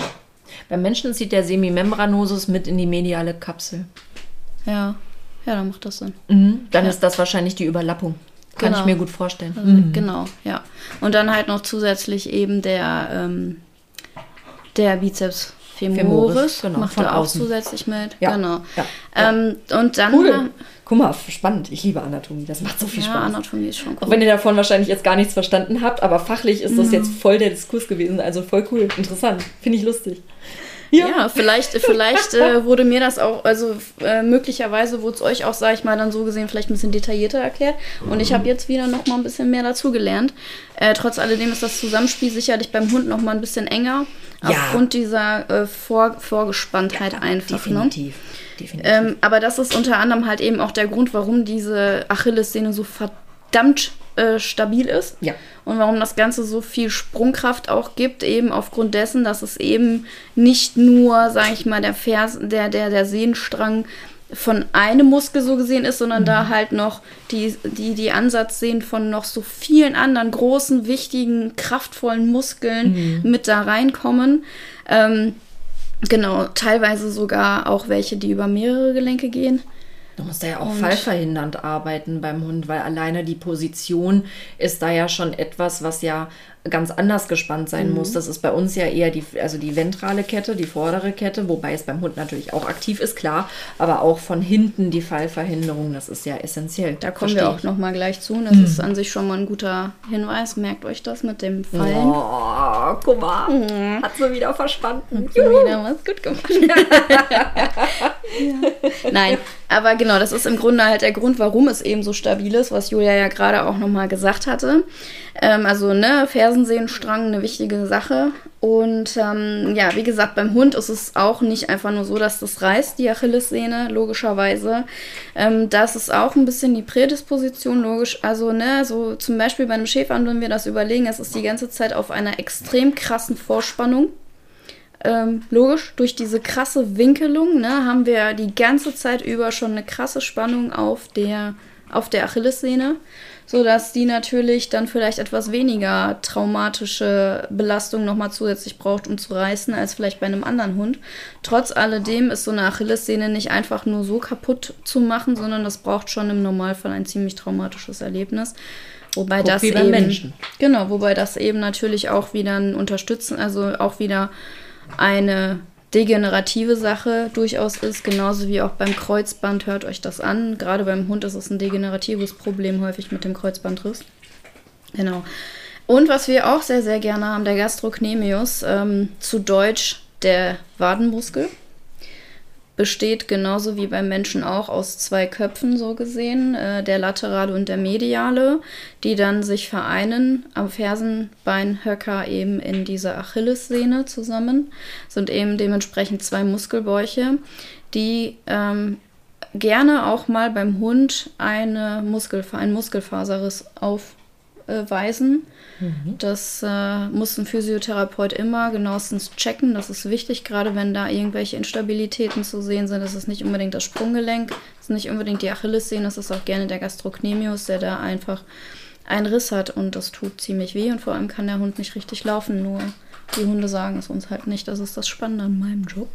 Beim Menschen zieht der Semimembranosus mit in die mediale Kapsel. Ja, ja, dann macht das Sinn. Mhm. Dann ist das wahrscheinlich die Überlappung. Kann Genau. ich mir gut vorstellen. Also, Genau, ja. Und dann halt noch zusätzlich eben der, ähm, der Bizeps femoris, genau, macht er auch zusätzlich mit. Ja, Genau. ja, Ähm, und dann Cool. Guck mal, spannend. Ich liebe Anatomie. Das macht so viel ja, Spaß. Anatomie ist schon Auch cool. wenn ihr davon wahrscheinlich jetzt gar nichts verstanden habt, aber fachlich ist das jetzt voll der Diskurs gewesen. Also voll cool, interessant. Finde ich lustig. Ja, vielleicht, vielleicht äh, wurde mir das auch, also äh, möglicherweise wurde es euch auch, sag ich mal, dann so gesehen vielleicht ein bisschen detaillierter erklärt. Und ich habe jetzt wieder noch mal ein bisschen mehr dazugelernt. Äh, trotz alledem ist das Zusammenspiel sicherlich beim Hund noch mal ein bisschen enger. Ja. Aufgrund dieser äh, Vor Vorgespanntheit einfach. Ne? Definitiv. Definitiv. Ähm, aber das ist unter anderem halt eben auch der Grund, warum diese Achillessehne so verdammt äh, stabil ist. Ja. Und warum das Ganze so viel Sprungkraft auch gibt, eben aufgrund dessen, dass es eben nicht nur, sage ich mal, der Vers, der, der, der Sehnenstrang von einem Muskel so gesehen ist, sondern da halt noch die, die, die Ansatzsehnen von noch so vielen anderen großen, wichtigen, kraftvollen Muskeln mit da reinkommen. Ähm, genau, teilweise sogar auch welche, die über mehrere Gelenke gehen. Du musst da ja auch Und- fallverhindernd arbeiten beim Hund, weil alleine die Position ist da ja schon etwas, was ja ganz anders gespannt sein Mhm. muss. Das ist bei uns ja eher die, also die ventrale Kette, die vordere Kette, wobei es beim Hund natürlich auch aktiv ist, klar, aber auch von hinten die Fallverhinderung, das ist ja essentiell. Da kommen Versteh wir auch ich. noch mal gleich zu. Und das ist an sich schon mal ein guter Hinweis. Merkt euch das mit dem Fallen. Oh, Oh, guck mal. Mhm. Hat sie wieder verstanden. Juhu. Wieder was gut gemacht. ja. Nein, aber genau, das ist im Grunde halt der Grund, warum es eben so stabil ist, was Julia ja gerade auch nochmal gesagt hatte. Ähm, also, ne, Fersensehnenstrang, eine wichtige Sache. Und ähm, ja, wie gesagt, beim Hund ist es auch nicht einfach nur so, dass das reißt, die Achillessehne, logischerweise. Ähm, das ist auch ein bisschen die Prädisposition, logisch. Also, ne, so zum Beispiel bei einem Schäfer, wenn wir das überlegen, es ist die ganze Zeit auf einer extrem krassen Vorspannung. Ähm, logisch, durch diese krasse Winkelung ne, haben wir die ganze Zeit über schon eine krasse Spannung auf der, auf der Achillessehne sodass die natürlich dann vielleicht etwas weniger traumatische Belastung nochmal zusätzlich braucht, um zu reißen, als vielleicht bei einem anderen Hund. Trotz alledem ist so eine Achillessehne nicht einfach nur so kaputt zu machen, sondern das braucht schon im Normalfall ein ziemlich traumatisches Erlebnis. Wobei Guck das eben, Menschen. Genau, wobei das eben natürlich auch wieder ein Unterstützen, also auch wieder eine degenerative Sache durchaus ist, genauso wie auch beim Kreuzband, hört euch das an. Gerade beim Hund ist es ein degeneratives Problem häufig mit dem Kreuzbandriss. Genau. Und was wir auch sehr, sehr gerne haben, der Gastrocnemius, ähm, zu Deutsch der Wadenmuskel besteht genauso wie beim Menschen auch aus zwei Köpfen so gesehen, äh, der laterale und der mediale, die dann sich vereinen am Fersenbeinhöcker eben in dieser Achillessehne zusammen, sind eben dementsprechend zwei Muskelbäuche, die ähm, gerne auch mal beim Hund eine Muskel, einen Muskelfaserriss aufweisen. Mhm. Das äh, muss ein Physiotherapeut immer genauestens checken. Das ist wichtig, gerade wenn da irgendwelche Instabilitäten zu sehen sind. Das ist nicht unbedingt das Sprunggelenk, das ist nicht unbedingt die Achillessehne, das ist auch gerne der Gastrocnemius, der da einfach einen Riss hat und das tut ziemlich weh und vor allem kann der Hund nicht richtig laufen. Nur die Hunde sagen es uns halt nicht. Das ist das Spannende an meinem Job.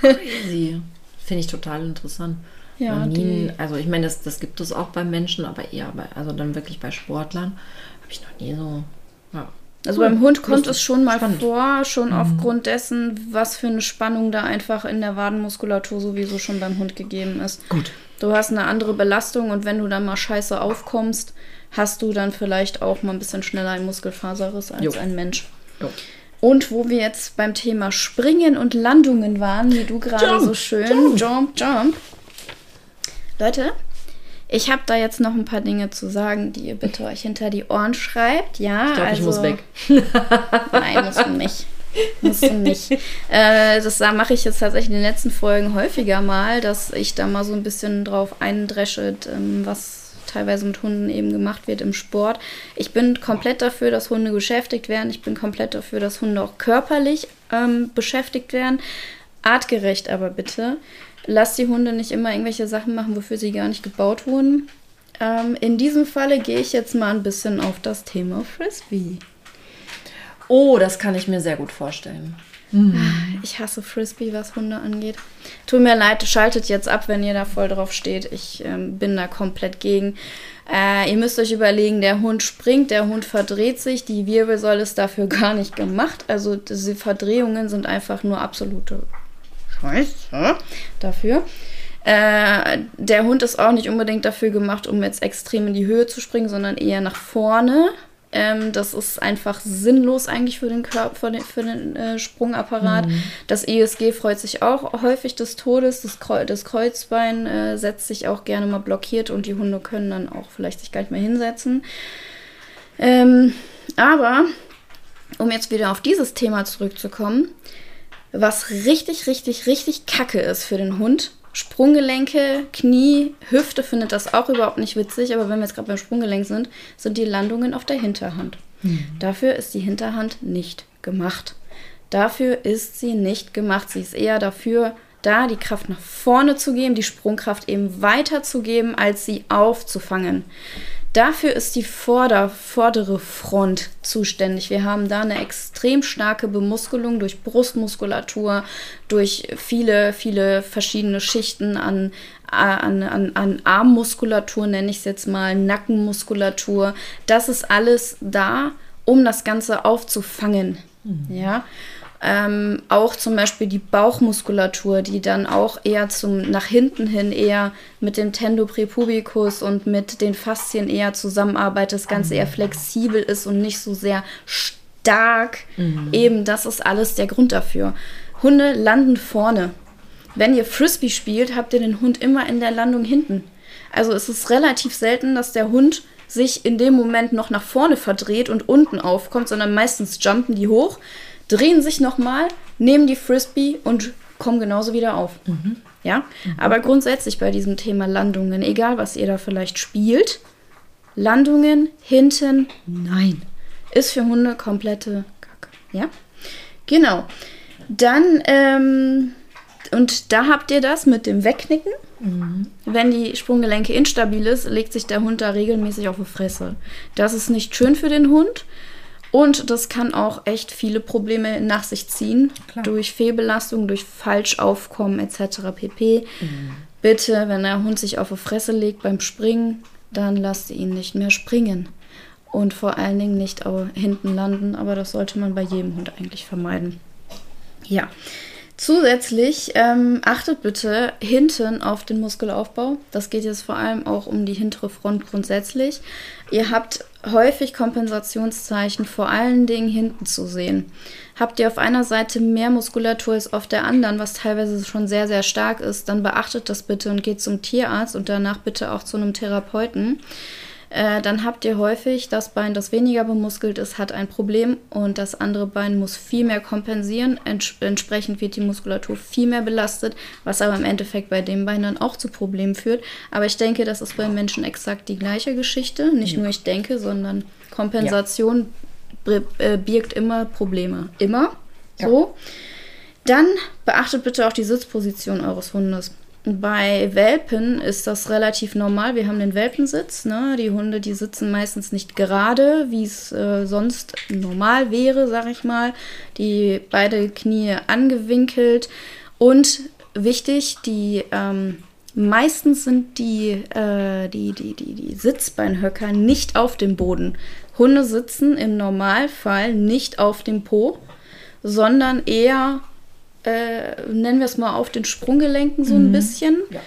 Crazy. Finde ich total interessant. Ja, nie, also ich meine, das, das gibt es auch beim Menschen, aber eher bei, also dann wirklich bei Sportlern. Habe ich noch nie so. Ja. Also beim Hund kommt es schon mal spannend. vor, schon mhm. aufgrund dessen, was für eine Spannung da einfach in der Wadenmuskulatur sowieso schon beim Hund gegeben ist. Gut. Du hast eine andere Belastung und wenn du dann mal scheiße aufkommst, hast du dann vielleicht auch mal ein bisschen schneller ein Muskelfaserriss als jo. ein Mensch. Jo. Und wo wir jetzt beim Thema Springen und Landungen waren, wie du gerade so schön, jump, jump, jump. Leute, ich habe da jetzt noch ein paar Dinge zu sagen, die ihr bitte euch hinter die Ohren schreibt. Ja, ich glaube, also, ich muss weg. nein, musst du nicht. Musst du nicht. Äh, das mache ich jetzt tatsächlich in den letzten Folgen häufiger mal, dass ich da mal so ein bisschen drauf eindresche, ähm, was teilweise mit Hunden eben gemacht wird im Sport. Ich bin komplett dafür, dass Hunde beschäftigt werden. Ich bin komplett dafür, dass Hunde auch körperlich ähm, beschäftigt werden. Artgerecht aber bitte lass die Hunde nicht immer irgendwelche Sachen machen, wofür sie gar nicht gebaut wurden. Ähm, in diesem Falle gehe ich jetzt mal ein bisschen auf das Thema Frisbee. Oh, das kann ich mir sehr gut vorstellen. Mhm. Ich hasse Frisbee, was Hunde angeht. Tut mir leid, schaltet jetzt ab, wenn ihr da voll drauf steht. Ich ähm, bin da komplett gegen. Äh, ihr müsst euch überlegen, der Hund springt, der Hund verdreht sich, die Wirbelsäule ist dafür gar nicht gemacht. Also diese Verdrehungen sind einfach nur absolute Scheiße dafür. Äh, der Hund ist auch nicht unbedingt dafür gemacht, um jetzt extrem in die Höhe zu springen, sondern eher nach vorne. Ähm, das ist einfach sinnlos eigentlich für den Körper, für den, für den äh, Sprungapparat. Mhm. Das ESG freut sich auch häufig des Todes. Das, Kreuz, das Kreuzbein äh, setzt sich auch gerne mal blockiert und die Hunde können dann auch vielleicht sich gar nicht mehr hinsetzen. Ähm, aber um jetzt wieder auf dieses Thema zurückzukommen, was richtig, richtig, richtig kacke ist für den Hund. Sprunggelenke, Knie, Hüfte findet das auch überhaupt nicht witzig, aber wenn wir jetzt gerade beim Sprunggelenk sind, sind die Landungen auf der Hinterhand. Mhm. Dafür ist die Hinterhand nicht gemacht. Dafür ist sie nicht gemacht. Sie ist eher dafür da, die Kraft nach vorne zu geben, die Sprungkraft eben weiterzugeben, als sie aufzufangen. Dafür ist die Vorder-, vordere Front zuständig. Wir haben da eine extrem starke Bemuskelung durch Brustmuskulatur, durch viele, viele verschiedene Schichten an, an, an, an Armmuskulatur, nenne ich es jetzt mal, Nackenmuskulatur. Das ist alles da, um das Ganze aufzufangen. Mhm. Ja. Ähm, auch zum Beispiel die Bauchmuskulatur, die dann auch eher zum nach hinten hin eher mit dem Tendo prepubicus und mit den Faszien eher zusammenarbeitet, das Ganze eher flexibel ist und nicht so sehr stark. Mhm. Eben, das ist alles der Grund dafür. Hunde landen vorne. Wenn ihr Frisbee spielt, habt ihr den Hund immer in der Landung hinten. Also es ist relativ selten, dass der Hund sich in dem Moment noch nach vorne verdreht und unten aufkommt, sondern meistens jumpen die hoch, drehen sich nochmal, nehmen die Frisbee und kommen genauso wieder auf. Mhm. Ja, mhm. aber grundsätzlich bei diesem Thema Landungen, egal was ihr da vielleicht spielt, Landungen hinten, nein, ist für Hunde komplette Kacke. Ja, genau. Dann, ähm, und da habt ihr das mit dem Wegknicken. Mhm. Wenn die Sprunggelenke instabil ist, legt sich der Hund da regelmäßig auf die Fresse. Das ist nicht schön für den Hund. Und das kann auch echt viele Probleme nach sich ziehen. Klar. Durch Fehlbelastung, durch Falschaufkommen etc. pp. Mhm. Bitte, wenn der Hund sich auf die Fresse legt beim Springen, dann lasst ihn nicht mehr springen. Und vor allen Dingen nicht hinten landen. Aber das sollte man bei jedem Hund eigentlich vermeiden. Ja. Zusätzlich ähm, achtet bitte hinten auf den Muskelaufbau. Das geht jetzt vor allem auch um die hintere Front grundsätzlich. Ihr habt häufig Kompensationszeichen, vor allen Dingen hinten zu sehen. Habt ihr auf einer Seite mehr Muskulatur als auf der anderen, was teilweise schon sehr, sehr stark ist, dann beachtet das bitte und geht zum Tierarzt und danach bitte auch zu einem Therapeuten. Äh, dann habt ihr häufig das Bein, das weniger bemuskelt ist, hat ein Problem und das andere Bein muss viel mehr kompensieren. Ents entsprechend wird die Muskulatur viel mehr belastet, was aber im Endeffekt bei dem Bein dann auch zu Problemen führt. Aber ich denke, das ist beim Menschen exakt die gleiche Geschichte. Nicht ja. nur ich denke, sondern Kompensation ja. äh, birgt immer Probleme. Immer. So. Ja. Dann beachtet bitte auch die Sitzposition eures Hundes. Bei Welpen ist das relativ normal. Wir haben den Welpensitz. Ne? Die Hunde, die sitzen meistens nicht gerade, wie es äh, sonst normal wäre, sag ich mal. Die beide Knie angewinkelt. Und wichtig, die ähm, meistens sind die, äh, die, die, die, die Sitzbeinhöcker nicht auf dem Boden. Hunde sitzen im Normalfall nicht auf dem Po, sondern eher äh, nennen wir es mal, auf den Sprunggelenken so ein mhm. bisschen. Ja.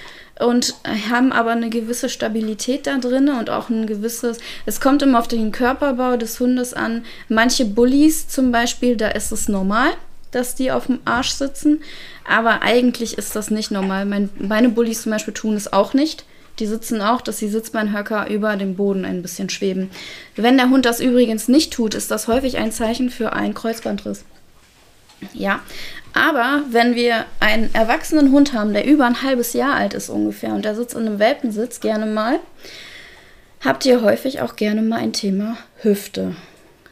Und haben aber eine gewisse Stabilität da drin und auch ein gewisses, es kommt immer auf den Körperbau des Hundes an. Manche Bullies zum Beispiel, da ist es normal, dass die auf dem Arsch sitzen. Aber eigentlich ist das nicht normal. Mein, meine Bullies zum Beispiel tun es auch nicht. Die sitzen auch, dass die Sitzbeinhöcker über dem Boden ein bisschen schweben. Wenn der Hund das übrigens nicht tut, ist das häufig ein Zeichen für einen Kreuzbandriss. Ja, aber wenn wir einen erwachsenen Hund haben, der über ein halbes Jahr alt ist ungefähr und der sitzt in einem Welpensitz gerne mal, habt ihr häufig auch gerne mal ein Thema Hüfte.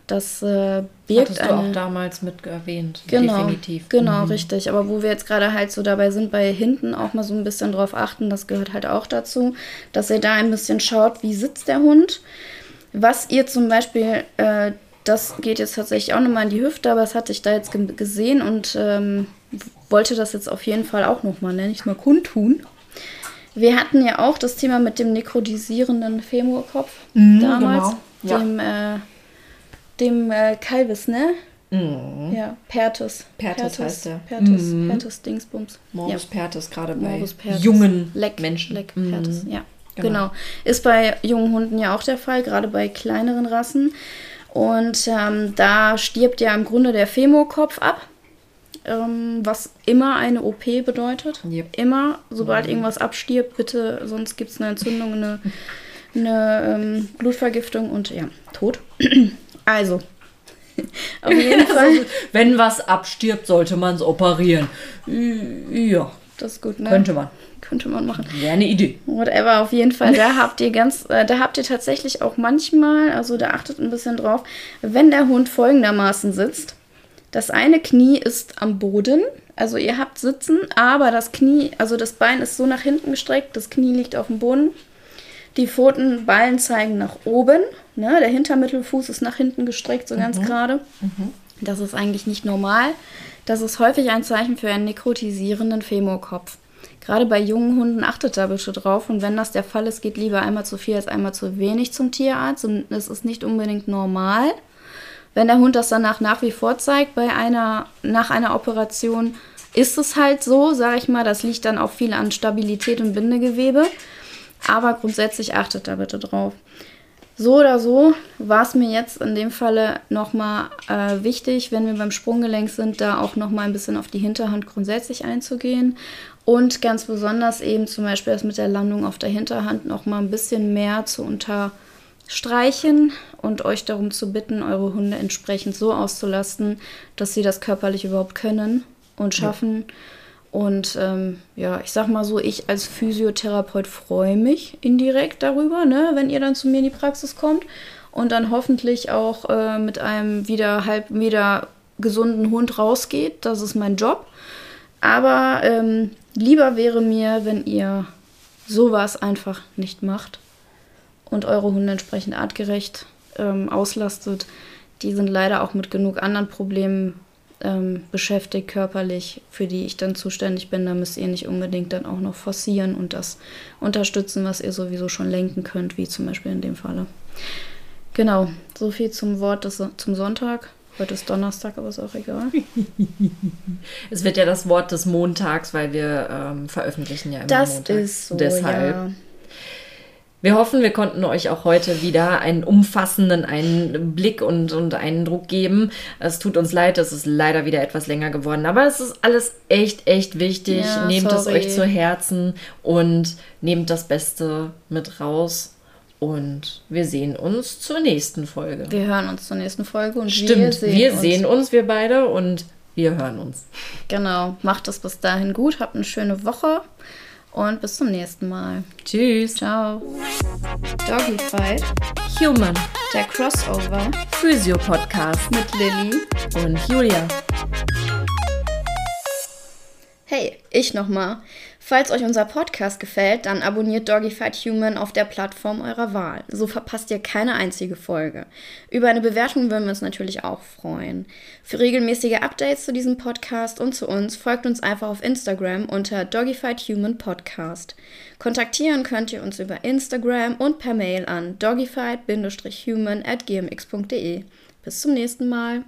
Das äh, birgt Hattest du eine, auch damals mit erwähnt, genau, definitiv. Genau, mhm. richtig. Aber wo wir jetzt gerade halt so dabei sind, bei hinten auch mal so ein bisschen drauf achten, das gehört halt auch dazu, dass ihr da ein bisschen schaut, wie sitzt der Hund. Was ihr zum Beispiel äh, das geht jetzt tatsächlich auch nochmal in die Hüfte, aber das hatte ich da jetzt gesehen und ähm, wollte das jetzt auf jeden Fall auch nochmal, nenne ich es mal, kundtun. Wir hatten ja auch das Thema mit dem nekrotisierenden Femurkopf mhm, damals, genau. dem, ja. äh, dem äh, Kalvis, ne? Mhm. Ja, Pertus. Pertus. Pertus heißt der. Pertus, mhm. Pertus Dingsbums. Morbus ja. Pertus, gerade bei Pertus. jungen Leck, Menschen. Leck Pertus, mhm. ja. Genau. genau. Ist bei jungen Hunden ja auch der Fall, gerade bei kleineren Rassen. Und ähm, da stirbt ja im Grunde der Femurkopf ab, ähm, was immer eine OP bedeutet. Yep. Immer, sobald mhm. irgendwas abstirbt, bitte, sonst gibt es eine Entzündung, eine, eine ähm, Blutvergiftung und ja, Tod. also, auf jeden Fall. Wenn was abstirbt, sollte man es operieren. Ja. Das ist gut, ne? Könnte man könnte man machen. Wäre eine Idee. Whatever, auf jeden Fall. Da habt ihr ganz, äh, da habt ihr tatsächlich auch manchmal, also da achtet ein bisschen drauf, wenn der Hund folgendermaßen sitzt. Das eine Knie ist am Boden, also ihr habt sitzen, aber das Knie, also das Bein ist so nach hinten gestreckt, das Knie liegt auf dem Boden. Die Pfotenballen zeigen nach oben, ne? der Hintermittelfuß ist nach hinten gestreckt, so mhm. ganz gerade. Mhm. Das ist eigentlich nicht normal. Das ist häufig ein Zeichen für einen nekrotisierenden Femurkopf. Gerade bei jungen Hunden achtet da bitte drauf. Und wenn das der Fall ist, geht lieber einmal zu viel als einmal zu wenig zum Tierarzt. Und das ist nicht unbedingt normal. Wenn der Hund das danach nach wie vor zeigt, bei einer, nach einer Operation, ist es halt so, sage ich mal. Das liegt dann auch viel an Stabilität und Bindegewebe. Aber grundsätzlich achtet da bitte drauf. So oder so war es mir jetzt in dem Falle nochmal äh, wichtig, wenn wir beim Sprunggelenk sind, da auch nochmal ein bisschen auf die Hinterhand grundsätzlich einzugehen. Und ganz besonders eben zum Beispiel das mit der Landung auf der Hinterhand nochmal ein bisschen mehr zu unterstreichen und euch darum zu bitten, eure Hunde entsprechend so auszulasten, dass sie das körperlich überhaupt können und schaffen. Ja und ähm, ja, ich sag mal so, ich als Physiotherapeut freue mich indirekt darüber, ne, wenn ihr dann zu mir in die Praxis kommt und dann hoffentlich auch äh, mit einem wieder halb wieder gesunden Hund rausgeht. Das ist mein Job. Aber ähm, lieber wäre mir, wenn ihr sowas einfach nicht macht und eure Hunde entsprechend artgerecht ähm, auslastet. Die sind leider auch mit genug anderen Problemen ähm, beschäftigt körperlich, für die ich dann zuständig bin. Da müsst ihr nicht unbedingt dann auch noch forcieren und das unterstützen, was ihr sowieso schon lenken könnt, wie zum Beispiel in dem Falle. Genau, so viel zum Wort des, zum Sonntag. Heute ist Donnerstag, aber ist auch egal. es wird ja das Wort des Montags, weil wir ähm, veröffentlichen ja immer das Montag. Das ist so, Deshalb. Ja. Wir hoffen, wir konnten euch auch heute wieder einen umfassenden Einblick und, und Eindruck geben. Es tut uns leid, es ist leider wieder etwas länger geworden, aber es ist alles echt, echt wichtig. Ja, nehmt sorry. es euch zu Herzen und nehmt das Beste mit raus. Und wir sehen uns zur nächsten Folge. Wir hören uns zur nächsten Folge und Stimmt, wir sehen, wir uns. sehen uns, wir beide, und wir hören uns. Genau, macht es bis dahin gut, habt eine schöne Woche und bis zum nächsten Mal. Tschüss. Ciao. Doggy Fight. Human. Der Crossover. Physio Podcast. Mit Lilly. Und Julia. Hey, ich nochmal. Falls euch unser Podcast gefällt, dann abonniert Doggyfight Human auf der Plattform eurer Wahl. So verpasst ihr keine einzige Folge. Über eine Bewertung würden wir uns natürlich auch freuen. Für regelmäßige Updates zu diesem Podcast und zu uns folgt uns einfach auf Instagram unter Doggyfight Human Podcast. Kontaktieren könnt ihr uns über Instagram und per Mail an doggyfight-human at gmx.de. Bis zum nächsten Mal.